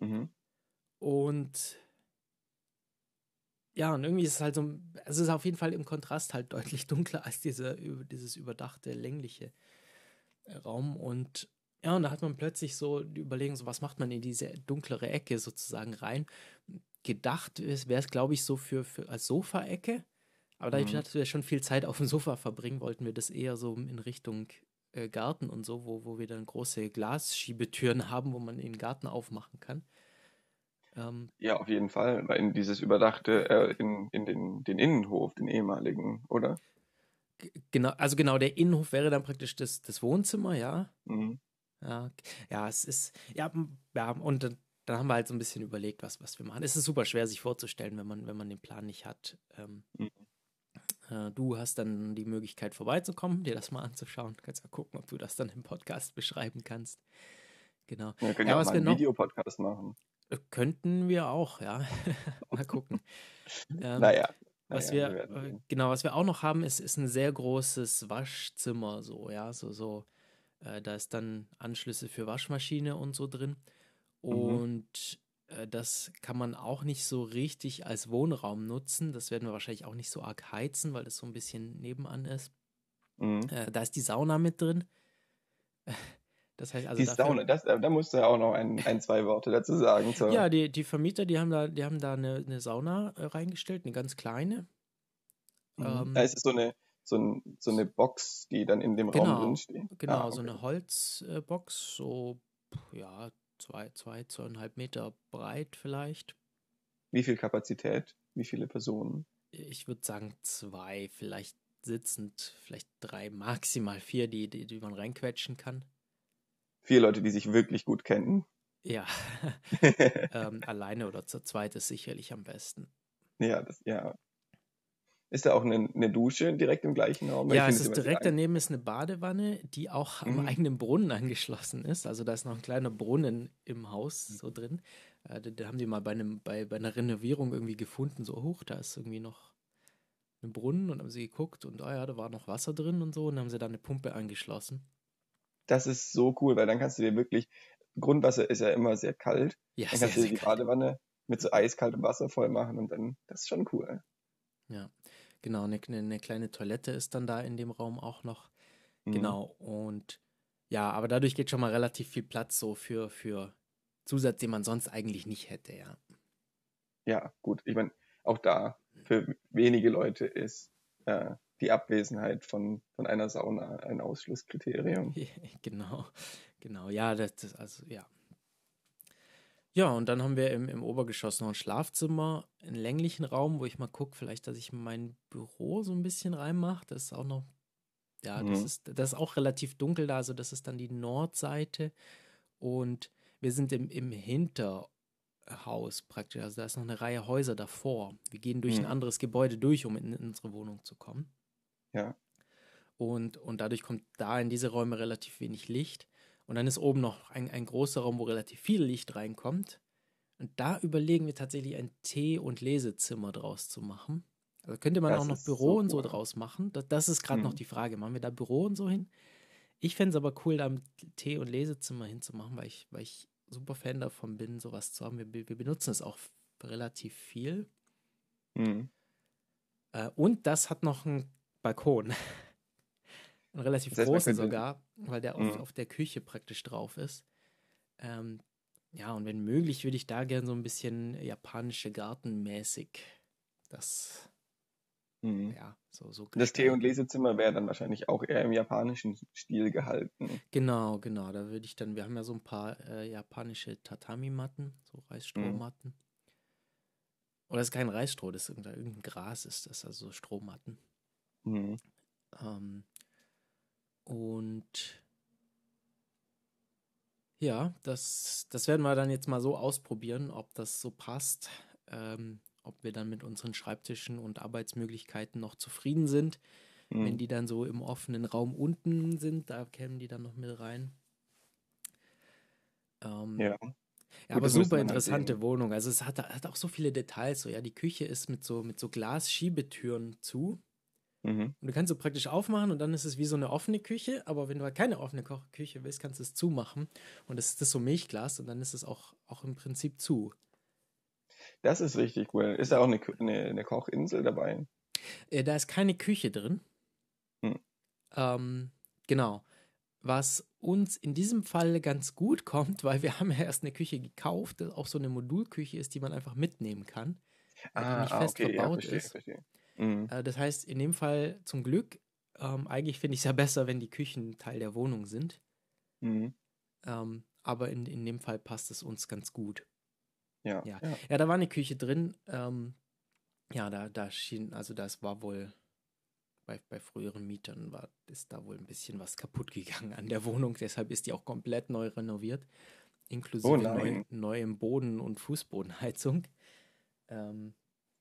Mhm. Und ja, und irgendwie ist es halt so, es ist auf jeden Fall im Kontrast halt deutlich dunkler als diese, dieses überdachte, längliche äh, Raum. Und ja, und da hat man plötzlich so die Überlegung, so was macht man in diese dunklere Ecke sozusagen rein. Gedacht wäre es, glaube ich, so für, für als Sofa-Ecke. Aber dadurch, mhm. dass wir schon viel Zeit auf dem Sofa verbringen, wollten wir das eher so in Richtung äh, Garten und so, wo, wo wir dann große Glasschiebetüren haben, wo man den Garten aufmachen kann. Ähm, ja, auf jeden Fall, weil in dieses überdachte, äh, in, in den, den Innenhof, den ehemaligen, oder? Genau, also genau, der Innenhof wäre dann praktisch das, das Wohnzimmer, ja. Mhm. Ja, ja, es ist, ja, ja, und dann, dann, haben wir halt so ein bisschen überlegt, was, was wir machen. Es ist super schwer, sich vorzustellen, wenn man, wenn man den Plan nicht hat. Ähm, mhm. äh, du hast dann die Möglichkeit vorbeizukommen, dir das mal anzuschauen. Du kannst ja gucken, ob du das dann im Podcast beschreiben kannst. Genau. Wir können ja, ja auch mal einen Videopodcast machen. Äh, könnten wir auch, ja. mal gucken. ähm, naja. Was naja, wir, wir äh, genau, was wir auch noch haben, ist, ist ein sehr großes Waschzimmer, so, ja, so, so, äh, da ist dann Anschlüsse für Waschmaschine und so drin. Mhm. Und mhm. äh, das kann man auch nicht so richtig als Wohnraum nutzen. Das werden wir wahrscheinlich auch nicht so arg heizen, weil das so ein bisschen nebenan ist. Mhm. Äh, da ist die Sauna mit drin. Das heißt also. Die dafür, Sauna, das, da musst du ja auch noch ein, ein zwei Worte dazu sagen. So. Ja, die, die Vermieter, die haben da, die haben da eine, eine Sauna äh, reingestellt, eine ganz kleine. Mhm. Ähm, da ist es so eine, so, ein, so eine Box, die dann in dem genau, Raum drin steht. Genau, ah, okay. so eine Holzbox, so ja, zwei, zwei, zweieinhalb Meter breit vielleicht. Wie viel Kapazität? Wie viele Personen? Ich würde sagen zwei, vielleicht sitzend, vielleicht drei, maximal vier, die, die, die man reinquetschen kann vier Leute, die sich wirklich gut kennen. Ja, ähm, alleine oder zu zweit ist sicherlich am besten. Ja, das, ja. Ist da auch eine, eine Dusche direkt im gleichen Raum? Ja, es ist direkt daneben ist eine Badewanne, die auch am mhm. eigenen Brunnen angeschlossen ist. Also da ist noch ein kleiner Brunnen im Haus so drin. Äh, da, haben die mal bei, einem, bei, bei einer Renovierung irgendwie gefunden, so hoch, da ist irgendwie noch ein Brunnen und haben sie geguckt und oh ja, da war noch Wasser drin und so und dann haben sie da eine Pumpe angeschlossen das ist so cool, weil dann kannst du dir wirklich, Grundwasser ist ja immer sehr kalt. Ja, dann kannst sehr, du dir die Badewanne mit so eiskaltem Wasser voll machen und dann, das ist schon cool. Ja, genau, eine, eine kleine Toilette ist dann da in dem Raum auch noch. Mhm. Genau, und ja, aber dadurch geht schon mal relativ viel Platz so für, für Zusatz, den man sonst eigentlich nicht hätte, ja. Ja, gut, ich meine, auch da für wenige Leute ist äh, die Abwesenheit von, von einer Sauna ein Ausschlusskriterium. Genau, genau, ja, das, das also ja. Ja, und dann haben wir im, im Obergeschoss noch ein Schlafzimmer, einen länglichen Raum, wo ich mal gucke, vielleicht, dass ich mein Büro so ein bisschen reinmache. Das ist auch noch, ja, das, mhm. ist, das ist auch relativ dunkel da, also das ist dann die Nordseite. Und wir sind im, im Hinterhaus praktisch, also da ist noch eine Reihe Häuser davor. Wir gehen durch mhm. ein anderes Gebäude durch, um in, in unsere Wohnung zu kommen. Ja. Und, und dadurch kommt da in diese Räume relativ wenig Licht. Und dann ist oben noch ein, ein großer Raum, wo relativ viel Licht reinkommt. Und da überlegen wir tatsächlich ein Tee- und Lesezimmer draus zu machen. Also könnte man das auch noch Büro so und so cool. draus machen. Das, das ist gerade hm. noch die Frage. Machen wir da Büro und so hin? Ich fände es aber cool, da ein Tee- und Lesezimmer hinzumachen, weil ich, weil ich super Fan davon bin, sowas zu haben. Wir, wir benutzen es auch relativ viel. Mhm. Äh, und das hat noch einen Balkon. Ein relativ großen sogar, weil der auf, mhm. auf, der Küche praktisch drauf ist. Ähm, ja, und wenn möglich, würde ich da gern so ein bisschen japanische Gartenmäßig das Mhm. ja, so, so Das Tee- und Lesezimmer wäre dann wahrscheinlich auch eher im japanischen Stil gehalten. Genau, genau. Da würde ich dann, wir haben ja so ein paar äh, japanische Tatami-Matten, so Reisstrohmatten. Mhm. Oder das ist kein Reisstroh, das ist irgendein, irgendein Gras ist das, also Strohmatten. Mhm. Ähm, und ja, das, das werden wir dann jetzt mal so ausprobieren, ob das so passt. Ähm, ob wir dann mit unseren Schreibtischen und Arbeitsmöglichkeiten noch zufrieden sind. Mhm. Wenn die dann so im offenen Raum unten sind, da kämen die dann noch mit rein. Ähm, ja. Ja, aber super halt interessante halt Wohnung. Also es hat, hat auch so viele Details. So, ja, die Küche ist mit so, mit so Glasschiebetüren zu. Mhm. Und du kannst so praktisch aufmachen und dann ist es wie so eine offene Küche. Aber wenn du halt keine offene Küche willst, kannst du es zumachen. Und das ist das so Milchglas und dann ist es auch, auch im Prinzip zu. Das ist richtig cool. Ist da auch eine, eine, eine Kochinsel dabei? Äh, da ist keine Küche drin. Hm. Ähm, genau. Was uns in diesem Fall ganz gut kommt, weil wir haben ja erst eine Küche gekauft, das auch so eine Modulküche ist, die man einfach mitnehmen kann. Ah, die nicht fest okay, verbaut ja, verstehe, ist. Verstehe. Mhm. Äh, das heißt, in dem Fall zum Glück, ähm, eigentlich finde ich es ja besser, wenn die Küchen Teil der Wohnung sind. Mhm. Ähm, aber in, in dem Fall passt es uns ganz gut. Ja, ja. ja. ja da war eine Küche drin. Ähm, ja, da, da schien, also das war wohl bei, bei früheren Mietern war, ist da wohl ein bisschen was kaputt gegangen an der Wohnung. Deshalb ist die auch komplett neu renoviert. Inklusive oh neu, neuem Boden- und Fußbodenheizung. Ähm,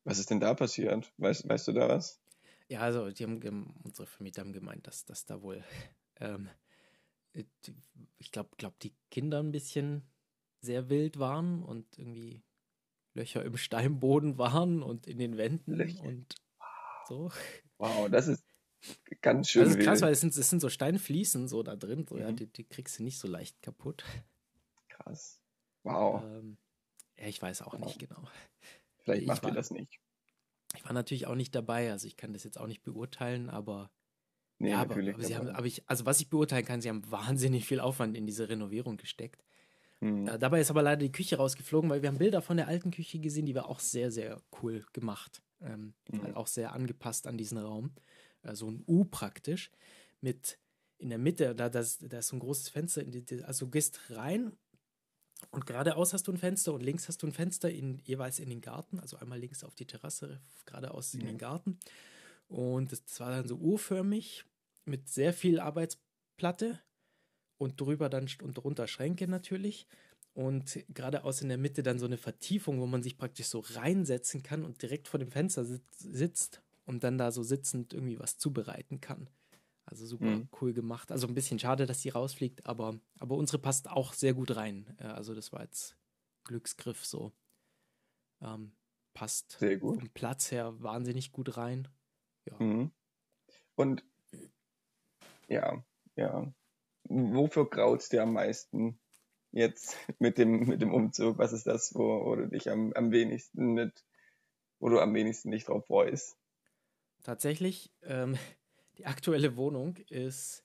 was ist denn da passiert? Weißt, weißt du da was? Ja, also die haben, unsere Vermieter haben gemeint, dass, dass da wohl, ähm, ich glaube, glaub, die Kinder ein bisschen sehr wild waren und irgendwie Löcher im Steinboden waren und in den Wänden Löcher. und so. Wow, das ist ganz schön. Das ist krass, wild. weil es sind, es sind so Steinfliesen so da drin, so, mhm. ja, die, die, kriegst du nicht so leicht kaputt. Krass. Wow. Ähm, ja, ich weiß auch wow. nicht genau. Vielleicht macht ihr das nicht. Ich war natürlich auch nicht dabei, also ich kann das jetzt auch nicht beurteilen, aber Nee, ja, aber, aber, sie haben, aber ich, also was ich beurteilen kann, sie haben wahnsinnig viel Aufwand in diese Renovierung gesteckt. Mhm. Äh, dabei ist aber leider die Küche rausgeflogen, weil wir haben Bilder von der alten Küche gesehen, die war auch sehr, sehr cool gemacht. Ähm, mhm. halt auch sehr angepasst an diesen Raum. Äh, so ein U praktisch. Mit in der Mitte, da, das, da ist so ein großes Fenster. Also du gehst rein und geradeaus hast du ein Fenster und links hast du ein Fenster in, jeweils in den Garten. Also einmal links auf die Terrasse, geradeaus mhm. in den Garten. Und das, das war dann so U-förmig mit sehr viel Arbeitsplatte und drüber dann und drunter Schränke natürlich. Und geradeaus in der Mitte dann so eine Vertiefung, wo man sich praktisch so reinsetzen kann und direkt vor dem Fenster sitzt und dann da so sitzend irgendwie was zubereiten kann. Also super mhm. cool gemacht. Also ein bisschen schade, dass die rausfliegt, aber, aber unsere passt auch sehr gut rein. Also das war jetzt Glücksgriff so. Ähm, passt sehr gut. vom Platz her wahnsinnig gut rein. Ja. Mhm. Und ja, ja wofür graut dir am meisten jetzt mit dem, mit dem Umzug? Was ist das, wo, wo du dich am, am wenigsten mit, wo du am wenigsten dich drauf freust? Tatsächlich, ähm, die aktuelle Wohnung ist,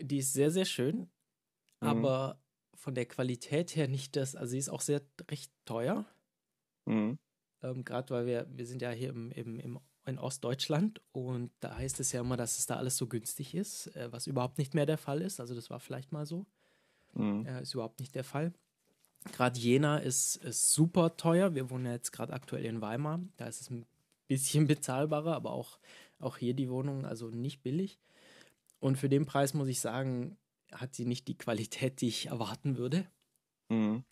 die ist sehr, sehr schön, mhm. aber von der Qualität her nicht das, also sie ist auch sehr recht teuer. Mhm. Ähm, Gerade weil wir, wir sind ja hier im, im, im in Ostdeutschland und da heißt es ja immer, dass es da alles so günstig ist, äh, was überhaupt nicht mehr der Fall ist. Also das war vielleicht mal so. Mhm. Äh, ist überhaupt nicht der Fall. Gerade Jena ist, ist super teuer. Wir wohnen ja jetzt gerade aktuell in Weimar. Da ist es ein bisschen bezahlbarer, aber auch, auch hier die Wohnung, also nicht billig. Und für den Preis muss ich sagen, hat sie nicht die Qualität, die ich erwarten würde. Mhm.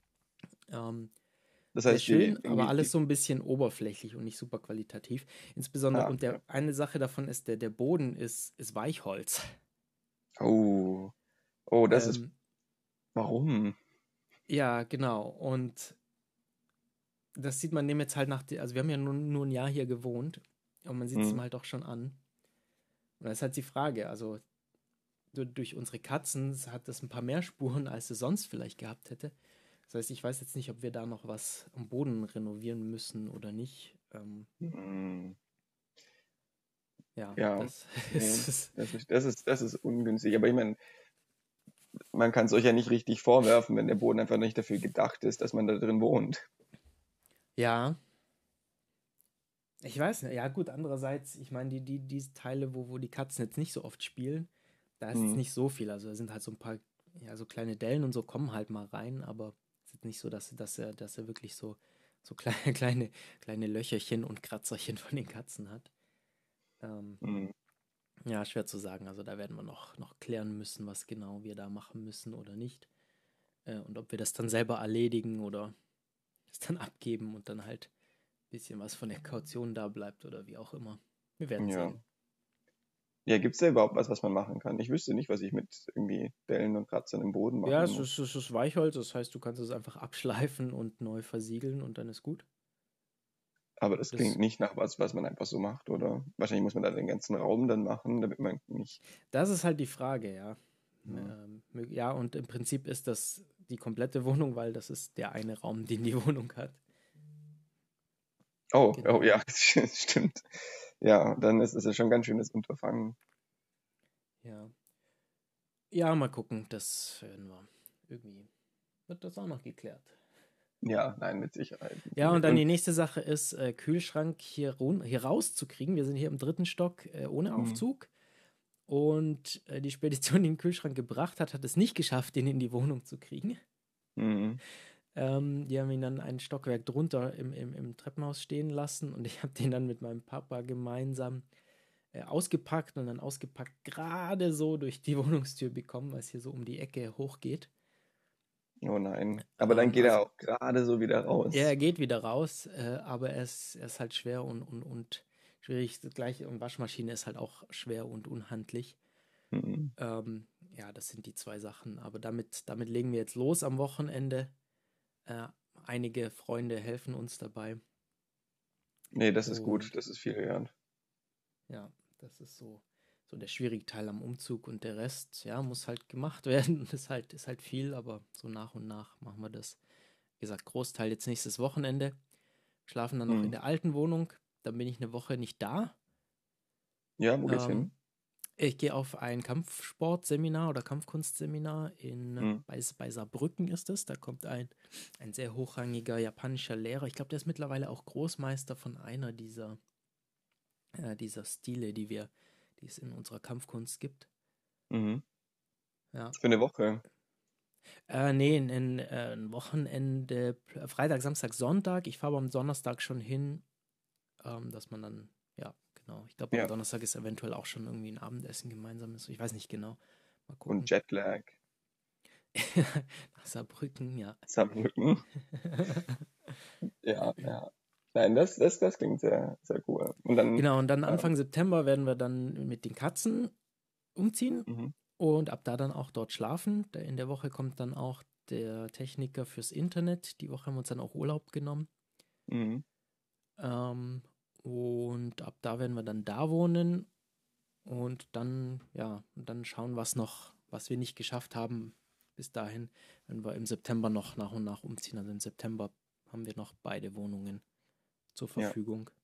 Ähm, das heißt, schön, aber alles so ein bisschen oberflächlich und nicht super qualitativ. Insbesondere, ah, und der, eine Sache davon ist, der, der Boden ist, ist Weichholz. Oh. Oh, das ähm, ist. Warum? Ja, genau. Und das sieht man dem jetzt halt nach, also wir haben ja nur, nur ein Jahr hier gewohnt und man sieht es hm. ihm halt auch schon an. Und das ist halt die Frage, also durch unsere Katzen hat das ein paar mehr Spuren, als es sonst vielleicht gehabt hätte. Das heißt, ich weiß jetzt nicht, ob wir da noch was am Boden renovieren müssen oder nicht. Ähm, mm. Ja, ja das, nee, das, ist, das, ist, das ist ungünstig. Aber ich meine, man kann es euch ja nicht richtig vorwerfen, wenn der Boden einfach nicht dafür gedacht ist, dass man da drin wohnt. Ja. Ich weiß nicht, ja gut, andererseits, ich meine, die, die, diese Teile, wo, wo die Katzen jetzt nicht so oft spielen, da ist hm. jetzt nicht so viel. Also da sind halt so ein paar, ja, so kleine Dellen und so kommen halt mal rein, aber es ist nicht so, dass, dass, er, dass er wirklich so, so kleine, kleine, kleine Löcherchen und Kratzerchen von den Katzen hat. Ähm, hm. Ja, schwer zu sagen. Also da werden wir noch, noch klären müssen, was genau wir da machen müssen oder nicht. Äh, und ob wir das dann selber erledigen oder es dann abgeben und dann halt bisschen was von der Kaution da bleibt oder wie auch immer. Wir werden ja. sehen. Ja, gibt es da überhaupt was, was man machen kann? Ich wüsste nicht, was ich mit irgendwie Dellen und Kratzern im Boden mache. Ja, es ist, es ist Weichholz, das heißt, du kannst es einfach abschleifen und neu versiegeln und dann ist gut. Aber das, das klingt nicht nach was, was man einfach so macht, oder? Wahrscheinlich muss man da den ganzen Raum dann machen, damit man nicht. Das ist halt die Frage, ja. Ja, ähm, ja und im Prinzip ist das die komplette Wohnung, weil das ist der eine Raum, den die Wohnung hat. Oh, genau. oh ja, stimmt. Ja, dann ist es ja schon ein ganz schönes Unterfangen. Ja. Ja, mal gucken, das werden wir. Irgendwie wird das auch noch geklärt. Ja, nein, mit Sicherheit. Ja, und dann die nächste Sache ist, äh, Kühlschrank hier, hier rauszukriegen. Wir sind hier im dritten Stock äh, ohne mhm. Aufzug. Mhm. Und äh, die Spedition, die den Kühlschrank gebracht hat, hat es nicht geschafft, den in die Wohnung zu kriegen. Mhm. Ähm, die haben ihn dann ein Stockwerk drunter im, im, im Treppenhaus stehen lassen und ich habe den dann mit meinem Papa gemeinsam äh, ausgepackt und dann ausgepackt gerade so durch die Wohnungstür bekommen, weil es hier so um die Ecke hochgeht. Oh nein. Aber dann geht er also auch gerade so wieder raus. Ja, er geht wieder raus, äh, aber er ist, er ist halt schwer und, und, und schwierig. Das gleiche und Waschmaschine ist halt auch schwer und unhandlich. Mhm. Ähm, ja, das sind die zwei Sachen. Aber damit, damit legen wir jetzt los am Wochenende. Äh, einige Freunde helfen uns dabei. Nee, das ist gut. Das ist viel wert. Ja, das ist so so der schwierige Teil am Umzug und der Rest, ja, muss halt gemacht werden. Das ist halt, ist halt viel, aber so nach und nach machen wir das. Wie gesagt, Großteil jetzt nächstes Wochenende. Schlafen dann mhm. noch in der alten Wohnung. Dann bin ich eine Woche nicht da. Ja, wo geht's ähm, hin? Ich gehe auf ein Kampfsportseminar oder Kampfkunstseminar in mhm. bei, bei Saarbrücken ist es. Da kommt ein, ein sehr hochrangiger japanischer Lehrer. Ich glaube, der ist mittlerweile auch Großmeister von einer dieser, äh, dieser Stile, die wir die es in unserer Kampfkunst gibt. Mhm. Ja. Für eine Woche. Äh, nee, ein, äh, ein Wochenende, Freitag, Samstag, Sonntag. Ich fahre am Donnerstag schon hin, ähm, dass man dann, genau. Ich glaube, am ja. Donnerstag ist eventuell auch schon irgendwie ein Abendessen gemeinsames. Ich weiß nicht genau. Mal gucken. Und Jetlag. Nach Saarbrücken, ja. Saarbrücken. ja, ja. Nein, das, das, das klingt sehr, sehr cool. Und dann, genau, und dann Anfang äh, September werden wir dann mit den Katzen umziehen mhm. und ab da dann auch dort schlafen. In der Woche kommt dann auch der Techniker fürs Internet. Die Woche haben wir uns dann auch Urlaub genommen. Mhm. Ähm, und ab da werden wir dann da wohnen und dann, ja, dann schauen, was noch, was wir nicht geschafft haben bis dahin, wenn wir im September noch nach und nach umziehen. Also im September haben wir noch beide Wohnungen zur Verfügung. Ja.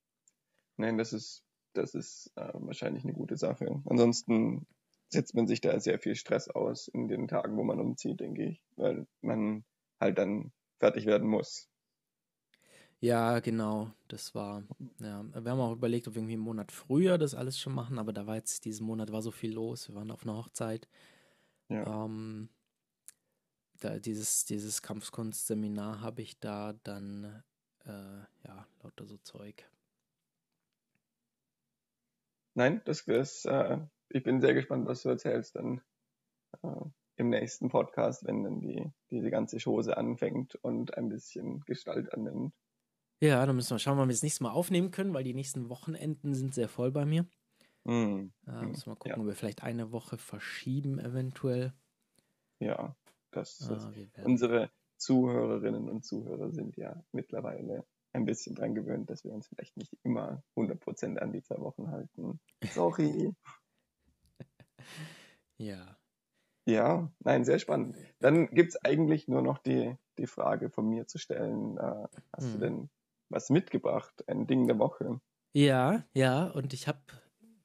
Nein, das ist, das ist äh, wahrscheinlich eine gute Sache. Ansonsten setzt man sich da sehr viel Stress aus in den Tagen, wo man umzieht, denke ich, weil man halt dann fertig werden muss. Ja, genau. Das war, ja, wir haben auch überlegt, ob wir irgendwie einen Monat früher das alles schon machen, aber da war jetzt, diesen Monat war so viel los. Wir waren auf einer Hochzeit. Ja. Ähm, da, dieses, dieses Kampfkunstseminar habe ich da dann äh, ja, lauter so Zeug. Nein, das ist, äh, ich bin sehr gespannt, was du erzählst dann äh, im nächsten Podcast, wenn dann die, diese ganze Chose anfängt und ein bisschen Gestalt annimmt. Ja, dann müssen wir schauen, wann wir das nächste Mal aufnehmen können, weil die nächsten Wochenenden sind sehr voll bei mir. Mm. Da müssen wir mal gucken, ja. ob wir vielleicht eine Woche verschieben, eventuell. Ja, das, das ah, unsere, Zuhörerinnen und Zuhörer sind ja mittlerweile ein bisschen dran gewöhnt, dass wir uns vielleicht nicht immer 100% an die zwei Wochen halten. Sorry. ja. Ja, nein, sehr spannend. Dann gibt es eigentlich nur noch die, die Frage von mir zu stellen. Äh, hast hm. du denn was mitgebracht? Ein Ding der Woche? Ja, ja, und ich habe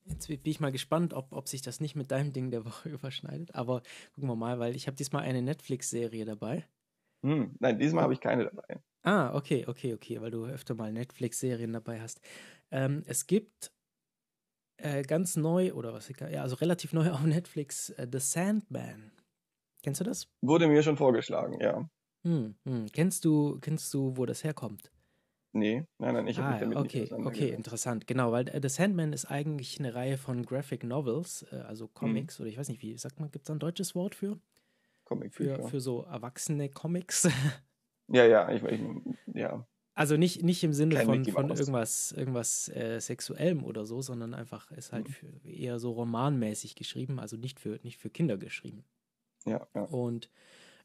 Jetzt bin ich mal gespannt, ob, ob sich das nicht mit deinem Ding der Woche überschneidet. Aber gucken wir mal, weil ich habe diesmal eine Netflix-Serie dabei. Hm, nein, diesmal habe ich keine dabei. Ah, okay, okay, okay, weil du öfter mal Netflix-Serien dabei hast. Ähm, es gibt äh, ganz neu, oder was, ja, also relativ neu auf Netflix, äh, The Sandman. Kennst du das? Wurde mir schon vorgeschlagen, ja. Hm, hm. Kennst du, kennst du, wo das herkommt? Nee, nein, nein, ich habe ah, mich damit okay, nicht Okay, interessant, genau, weil äh, The Sandman ist eigentlich eine Reihe von Graphic Novels, äh, also Mhm. Comics, oder ich weiß nicht, wie sagt man, gibt es ein deutsches Wort für? Comic Für, für so erwachsene Comics. Ja, ja, ich, ich ja. Also nicht, nicht im Sinne Kein von, von irgendwas, irgendwas äh, Sexuellem oder so, sondern einfach ist halt Mhm. für, eher so romanmäßig geschrieben, also nicht für, nicht für Kinder geschrieben. Ja, ja. Und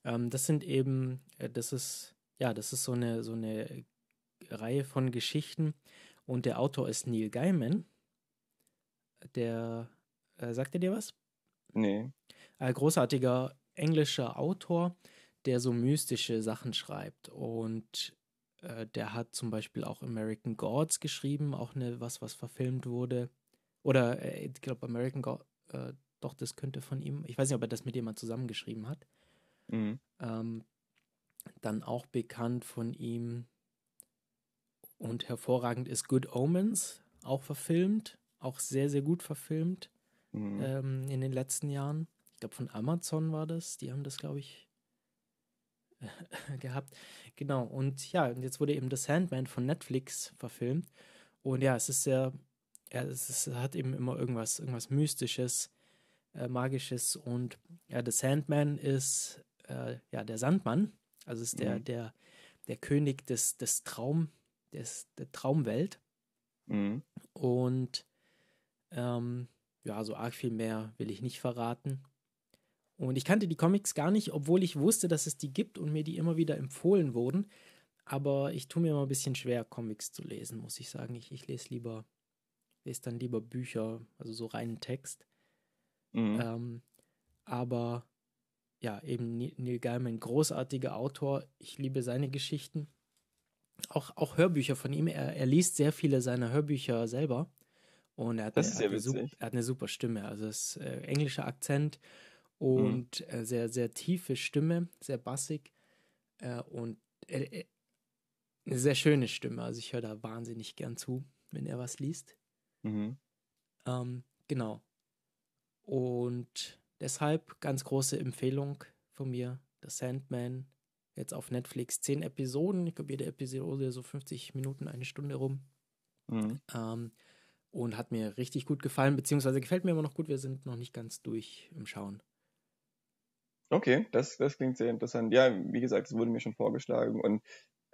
ähm, das sind eben, äh, das ist, ja, das ist so eine, so eine Reihe von Geschichten. Und der Autor ist Neil Gaiman. Der, äh, sagt er dir was? Nee. Ein großartiger englischer Autor, der so mystische Sachen schreibt. Und äh, der hat zum Beispiel auch American Gods geschrieben, auch eine, was, was verfilmt wurde. Oder äh, ich glaube, American God, äh, doch, das könnte von ihm, ich weiß nicht, ob er das mit jemand zusammengeschrieben hat. Mhm. Ähm, dann auch bekannt von ihm und hervorragend ist Good Omens, auch verfilmt, auch sehr, sehr gut verfilmt Mhm. ähm, in den letzten Jahren. Ich glaube, von Amazon war das. Die haben das, glaube ich, gehabt. Genau. Und ja, und jetzt wurde eben The Sandman von Netflix verfilmt. Und ja, es ist sehr, ja, es ist, hat eben immer irgendwas, irgendwas Mystisches, äh, Magisches. Und ja, The Sandman ist äh, ja der Sandmann. Also ist der, Mhm. der, der König des, des Traum, des, der Traumwelt. Mhm. Und ähm, ja, so arg viel mehr will ich nicht verraten. Und ich kannte die Comics gar nicht, obwohl ich wusste, dass es die gibt und mir die immer wieder empfohlen wurden. Aber ich tue mir immer ein bisschen schwer, Comics zu lesen, muss ich sagen. Ich, ich lese lieber, lese dann lieber Bücher, also so reinen Text. Mhm. Ähm, aber ja, eben Neil Gaiman, großartiger Autor. Ich liebe seine Geschichten. Auch, auch Hörbücher von ihm. Er, er liest sehr viele seiner Hörbücher selber. Und er hat, Das eine, ist er hat, eine, sup- witzig. er hat eine super Stimme. Also es ist äh, englischer Akzent Mhm. und äh, sehr, sehr tiefe Stimme, sehr bassig. Äh, und äh, eine sehr schöne Stimme. Also ich höre da wahnsinnig gern zu, wenn er was liest. Mhm. Ähm, genau. Und deshalb ganz große Empfehlung von mir, The Sandman. Jetzt auf Netflix zehn Episoden. Ich glaube, jede Episode so 50 Minuten, eine Stunde rum. Mhm. Ähm, und hat mir richtig gut gefallen, beziehungsweise gefällt mir immer noch gut. Wir sind noch nicht ganz durch im Schauen. Okay, das, das klingt sehr interessant. Ja, wie gesagt, es wurde mir schon vorgeschlagen und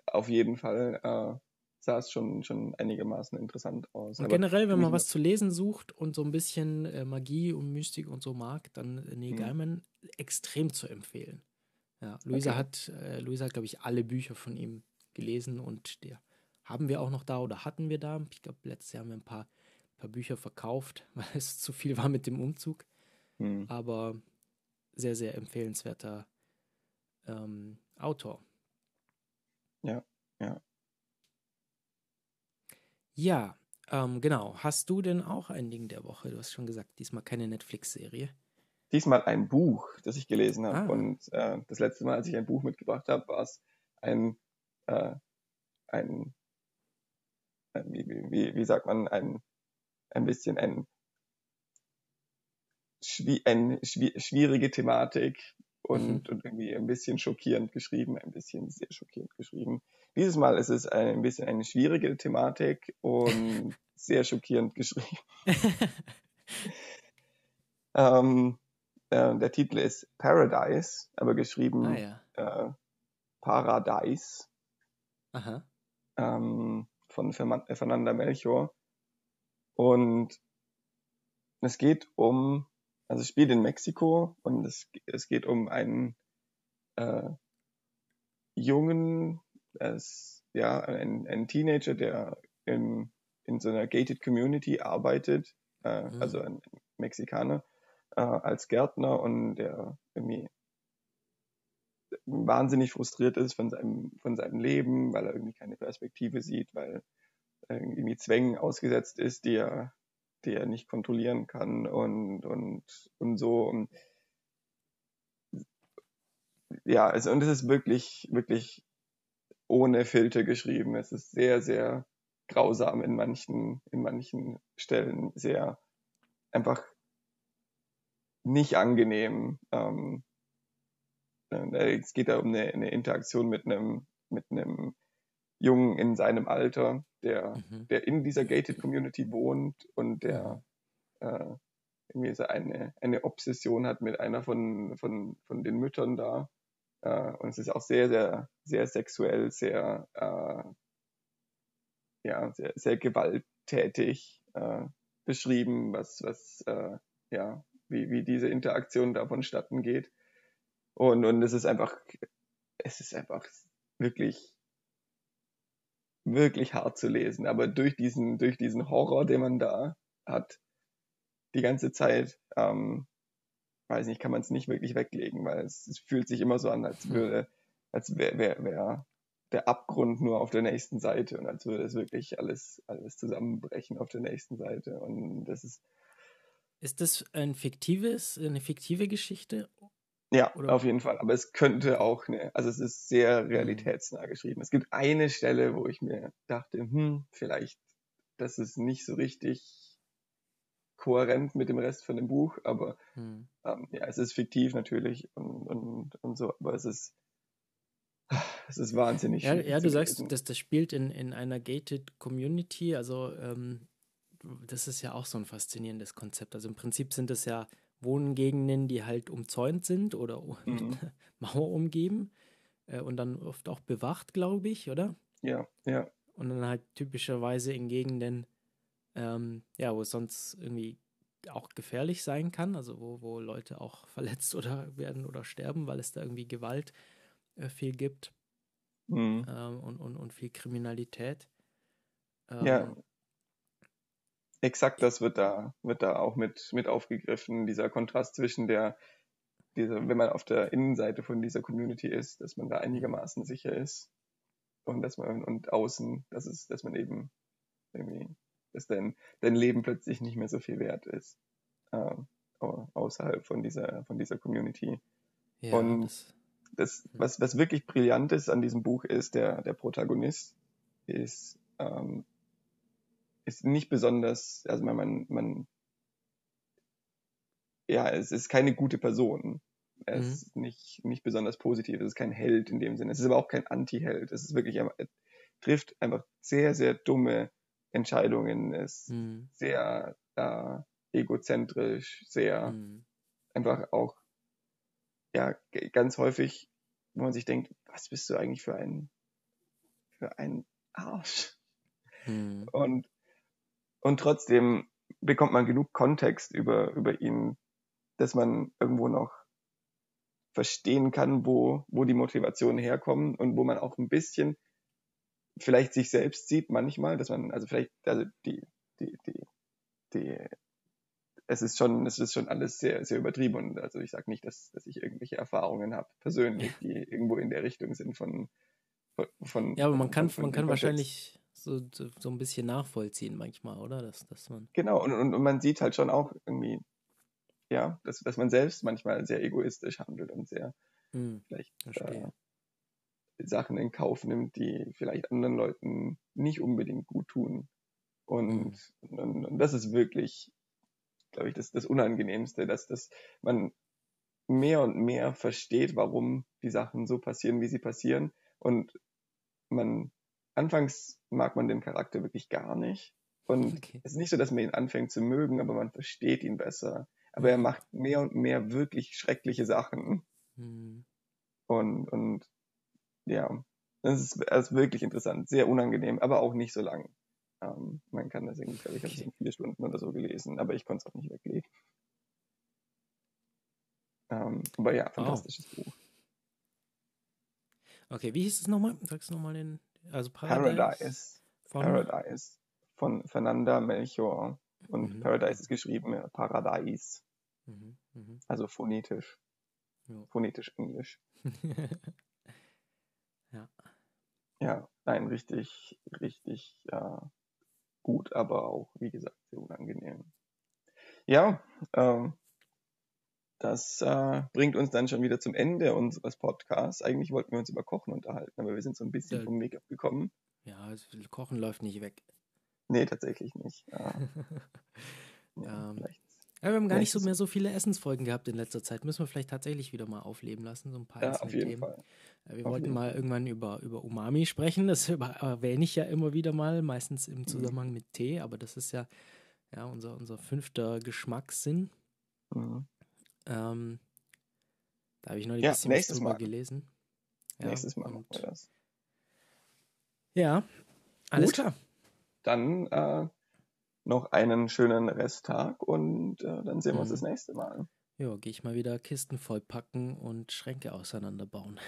auf jeden Fall äh, sah es schon, schon einigermaßen interessant aus. Und Aber generell, wenn man ma- was zu lesen sucht und so ein bisschen äh, Magie und Mystik und so mag, dann äh, Neil Mhm. Gaiman extrem zu empfehlen. Ja, Luisa Okay. hat, äh, Luisa hat, glaube ich, alle Bücher von ihm gelesen und der haben wir auch noch da oder hatten wir da. Ich glaube, letztes Jahr haben wir ein paar, paar Bücher verkauft, weil es zu viel war mit dem Umzug. Hm. Aber sehr, sehr empfehlenswerter ähm, Autor. Ja, ja. Ja, ähm, genau. Hast du denn auch ein Ding der Woche? Du hast schon gesagt, diesmal keine Netflix-Serie. Diesmal ein Buch, das ich gelesen habe. Ah. Und äh, das letzte Mal, als ich ein Buch mitgebracht habe, war es ein, äh, ein, ein wie, wie- wie, sagt man, ein, ein bisschen ein, ein schwi schwierige Thematik und, und irgendwie ein bisschen schockierend geschrieben, ein bisschen sehr schockierend geschrieben. Dieses Mal ist es ein bisschen eine schwierige Thematik und sehr schockierend geschrieben. Ähm, äh, der Titel ist Paradise, aber geschrieben ah ja. äh, Paradise Aha. ähm, von äh, Fernanda Melchior. Und es geht um, also es spielt in Mexiko und es, es geht um einen äh, jungen, es, ja, einen, einen Teenager, der in, in so einer gated Community arbeitet, äh, Mhm. also ein Mexikaner, äh, als Gärtner und der irgendwie wahnsinnig frustriert ist von seinem, von seinem Leben, weil er irgendwie keine Perspektive sieht, weil irgendwie Zwängen ausgesetzt ist, die er die er nicht kontrollieren kann und, und, und so. Und ja, also, und es ist wirklich, wirklich ohne Filter geschrieben. Es ist sehr, sehr grausam in manchen, in manchen Stellen, sehr einfach nicht angenehm. Ähm, äh, es geht da um eine, eine Interaktion mit einem, mit einem Jungen in seinem Alter, der, mhm. der in dieser Gated Community wohnt und der mhm. äh, irgendwie so eine, eine Obsession hat mit einer von, von, von den Müttern da. Äh, und es ist auch sehr, sehr, sehr sexuell, sehr, äh, ja, sehr, sehr gewalttätig äh, beschrieben, was, was, äh, ja, wie, wie diese Interaktion da vonstatten geht. Und, und es ist einfach, es ist einfach wirklich, wirklich hart zu lesen. Aber durch diesen, durch diesen Horror, den man da hat, die ganze Zeit, ähm, weiß nicht, kann man es nicht wirklich weglegen, weil es, es, fühlt sich immer so an, als hm. würde, als wäre wär, wär der Abgrund nur auf der nächsten Seite und als würde es wirklich alles, alles zusammenbrechen auf der nächsten Seite. Und das ist. Ist das ein fiktives, eine fiktive Geschichte? Ja, Oder? auf jeden Fall. Aber es könnte auch eine, also es ist sehr realitätsnah geschrieben. Es gibt eine Stelle, wo ich mir dachte, hm, vielleicht, das ist nicht so richtig kohärent mit dem Rest von dem Buch, aber hm. ähm, ja, es ist fiktiv natürlich und, und, und so, aber es ist, es ist wahnsinnig. Ja, ja du sagst, dass das spielt in, in einer gated Community, also ähm, das ist ja auch so ein faszinierendes Konzept. Also im Prinzip sind es ja Wohngegenden, die halt umzäunt sind oder mhm. Mauer umgeben äh, und dann oft auch bewacht, glaube ich, oder? Ja, ja. Und dann halt typischerweise in Gegenden, ähm, ja, wo es sonst irgendwie auch gefährlich sein kann, also wo, wo Leute auch verletzt oder werden oder sterben, weil es da irgendwie Gewalt äh, viel gibt mhm. ähm, und, und, und viel Kriminalität. Ähm, ja. Exakt das wird da, wird da auch mit, mit aufgegriffen, dieser Kontrast zwischen der, dieser, wenn man auf der Innenseite von dieser Community ist, dass man da einigermaßen sicher ist und dass man und außen, dass es, dass man eben irgendwie, dass dein, dein Leben plötzlich nicht mehr so viel wert ist. Äh, außerhalb von dieser, von dieser Community. Ja, und das, das, was, was wirklich brillant ist an diesem Buch ist, der, der Protagonist ist, ähm, ist nicht besonders, also man, man, man, ja, es ist keine gute Person. Er mhm. ist nicht, nicht besonders positiv, es ist kein Held in dem Sinne. Es ist aber auch kein Anti-Held. Es ist wirklich, er trifft einfach sehr, sehr dumme Entscheidungen, ist mhm. sehr äh, egozentrisch, sehr mhm. einfach auch ja, ganz häufig, wo man sich denkt, was bist du eigentlich für ein, für ein Arsch? Hm. Und, und trotzdem bekommt man genug Kontext über, über ihn, dass man irgendwo noch verstehen kann, wo, wo die Motivationen herkommen und wo man auch ein bisschen vielleicht sich selbst sieht manchmal, dass man, also vielleicht, also die, die, die, die es ist schon, es ist schon alles sehr, sehr übertrieben. Und also ich sage nicht, dass, dass ich irgendwelche Erfahrungen habe, persönlich, die irgendwo in der Richtung sind von, von Ja, aber man kann, von, man kann wahrscheinlich so, so, ein bisschen nachvollziehen manchmal, oder? Dass, dass man genau, und, und, und man sieht halt schon auch irgendwie, ja, dass, dass man selbst manchmal sehr egoistisch handelt und sehr hm, vielleicht äh, Sachen in Kauf nimmt, die vielleicht anderen Leuten nicht unbedingt gut tun. Und, hm. und, und das ist wirklich glaube ich, das, das Unangenehmste, dass, dass man mehr und mehr versteht, warum die Sachen so passieren, wie sie passieren. Und man, anfangs mag man den Charakter wirklich gar nicht. Und okay. es ist nicht so, dass man ihn anfängt zu mögen, aber man versteht ihn besser. Aber mhm. er macht mehr und mehr wirklich schreckliche Sachen. Mhm. Und, und ja, das ist, das ist wirklich interessant, sehr unangenehm, aber auch nicht so lang. Ähm, man kann das irgendwie, glaube ich, habe es in vier Stunden oder so gelesen, aber ich konnte es auch nicht weglegen. Ähm, aber ja, fantastisches oh. Buch. Okay, wie hieß es nochmal? Sagst du nochmal den, also Paradise? Paradise. Von? Paradise. Von Fernanda Melchior. Und mhm. Paradise ist geschrieben, Paradise. Mhm. Mhm. Also phonetisch. Ja. Phonetisch Englisch. ja. Ja, nein, richtig, richtig, ja, gut, aber auch, wie gesagt, sehr unangenehm. Ja, ähm, das äh, bringt uns dann schon wieder zum Ende unseres Podcasts. Eigentlich wollten wir uns über Kochen unterhalten, aber wir sind so ein bisschen ja. vom Weg abgekommen. Ja, also Kochen läuft nicht weg. Nee, tatsächlich nicht. Ja. ja, vielleicht ja, wir haben gar nicht so mehr so viele Essensfolgen gehabt in letzter Zeit. Müssen wir vielleicht tatsächlich wieder mal aufleben lassen, so ein paar ja, auf jeden Themen. Fall. Wir auf wollten mal irgendwann über, über Umami sprechen. Das erwähne ich ja immer wieder mal, meistens im mhm. Zusammenhang mhm. mit Tee, aber das ist ja, ja unser, unser fünfter Geschmackssinn. Mhm. Ähm, da habe ich noch ein ja, drüber mal. gelesen. Ja, nächstes Mal machen wir das. Ja, alles Gut. klar. Dann äh, noch einen schönen Resttag und äh, dann sehen wir uns mhm. das nächste Mal. Ja, gehe ich mal wieder Kisten vollpacken und Schränke auseinanderbauen.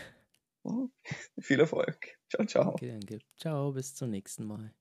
Mhm. Viel Erfolg. Ciao, ciao. Okay, danke. Ciao, bis zum nächsten Mal.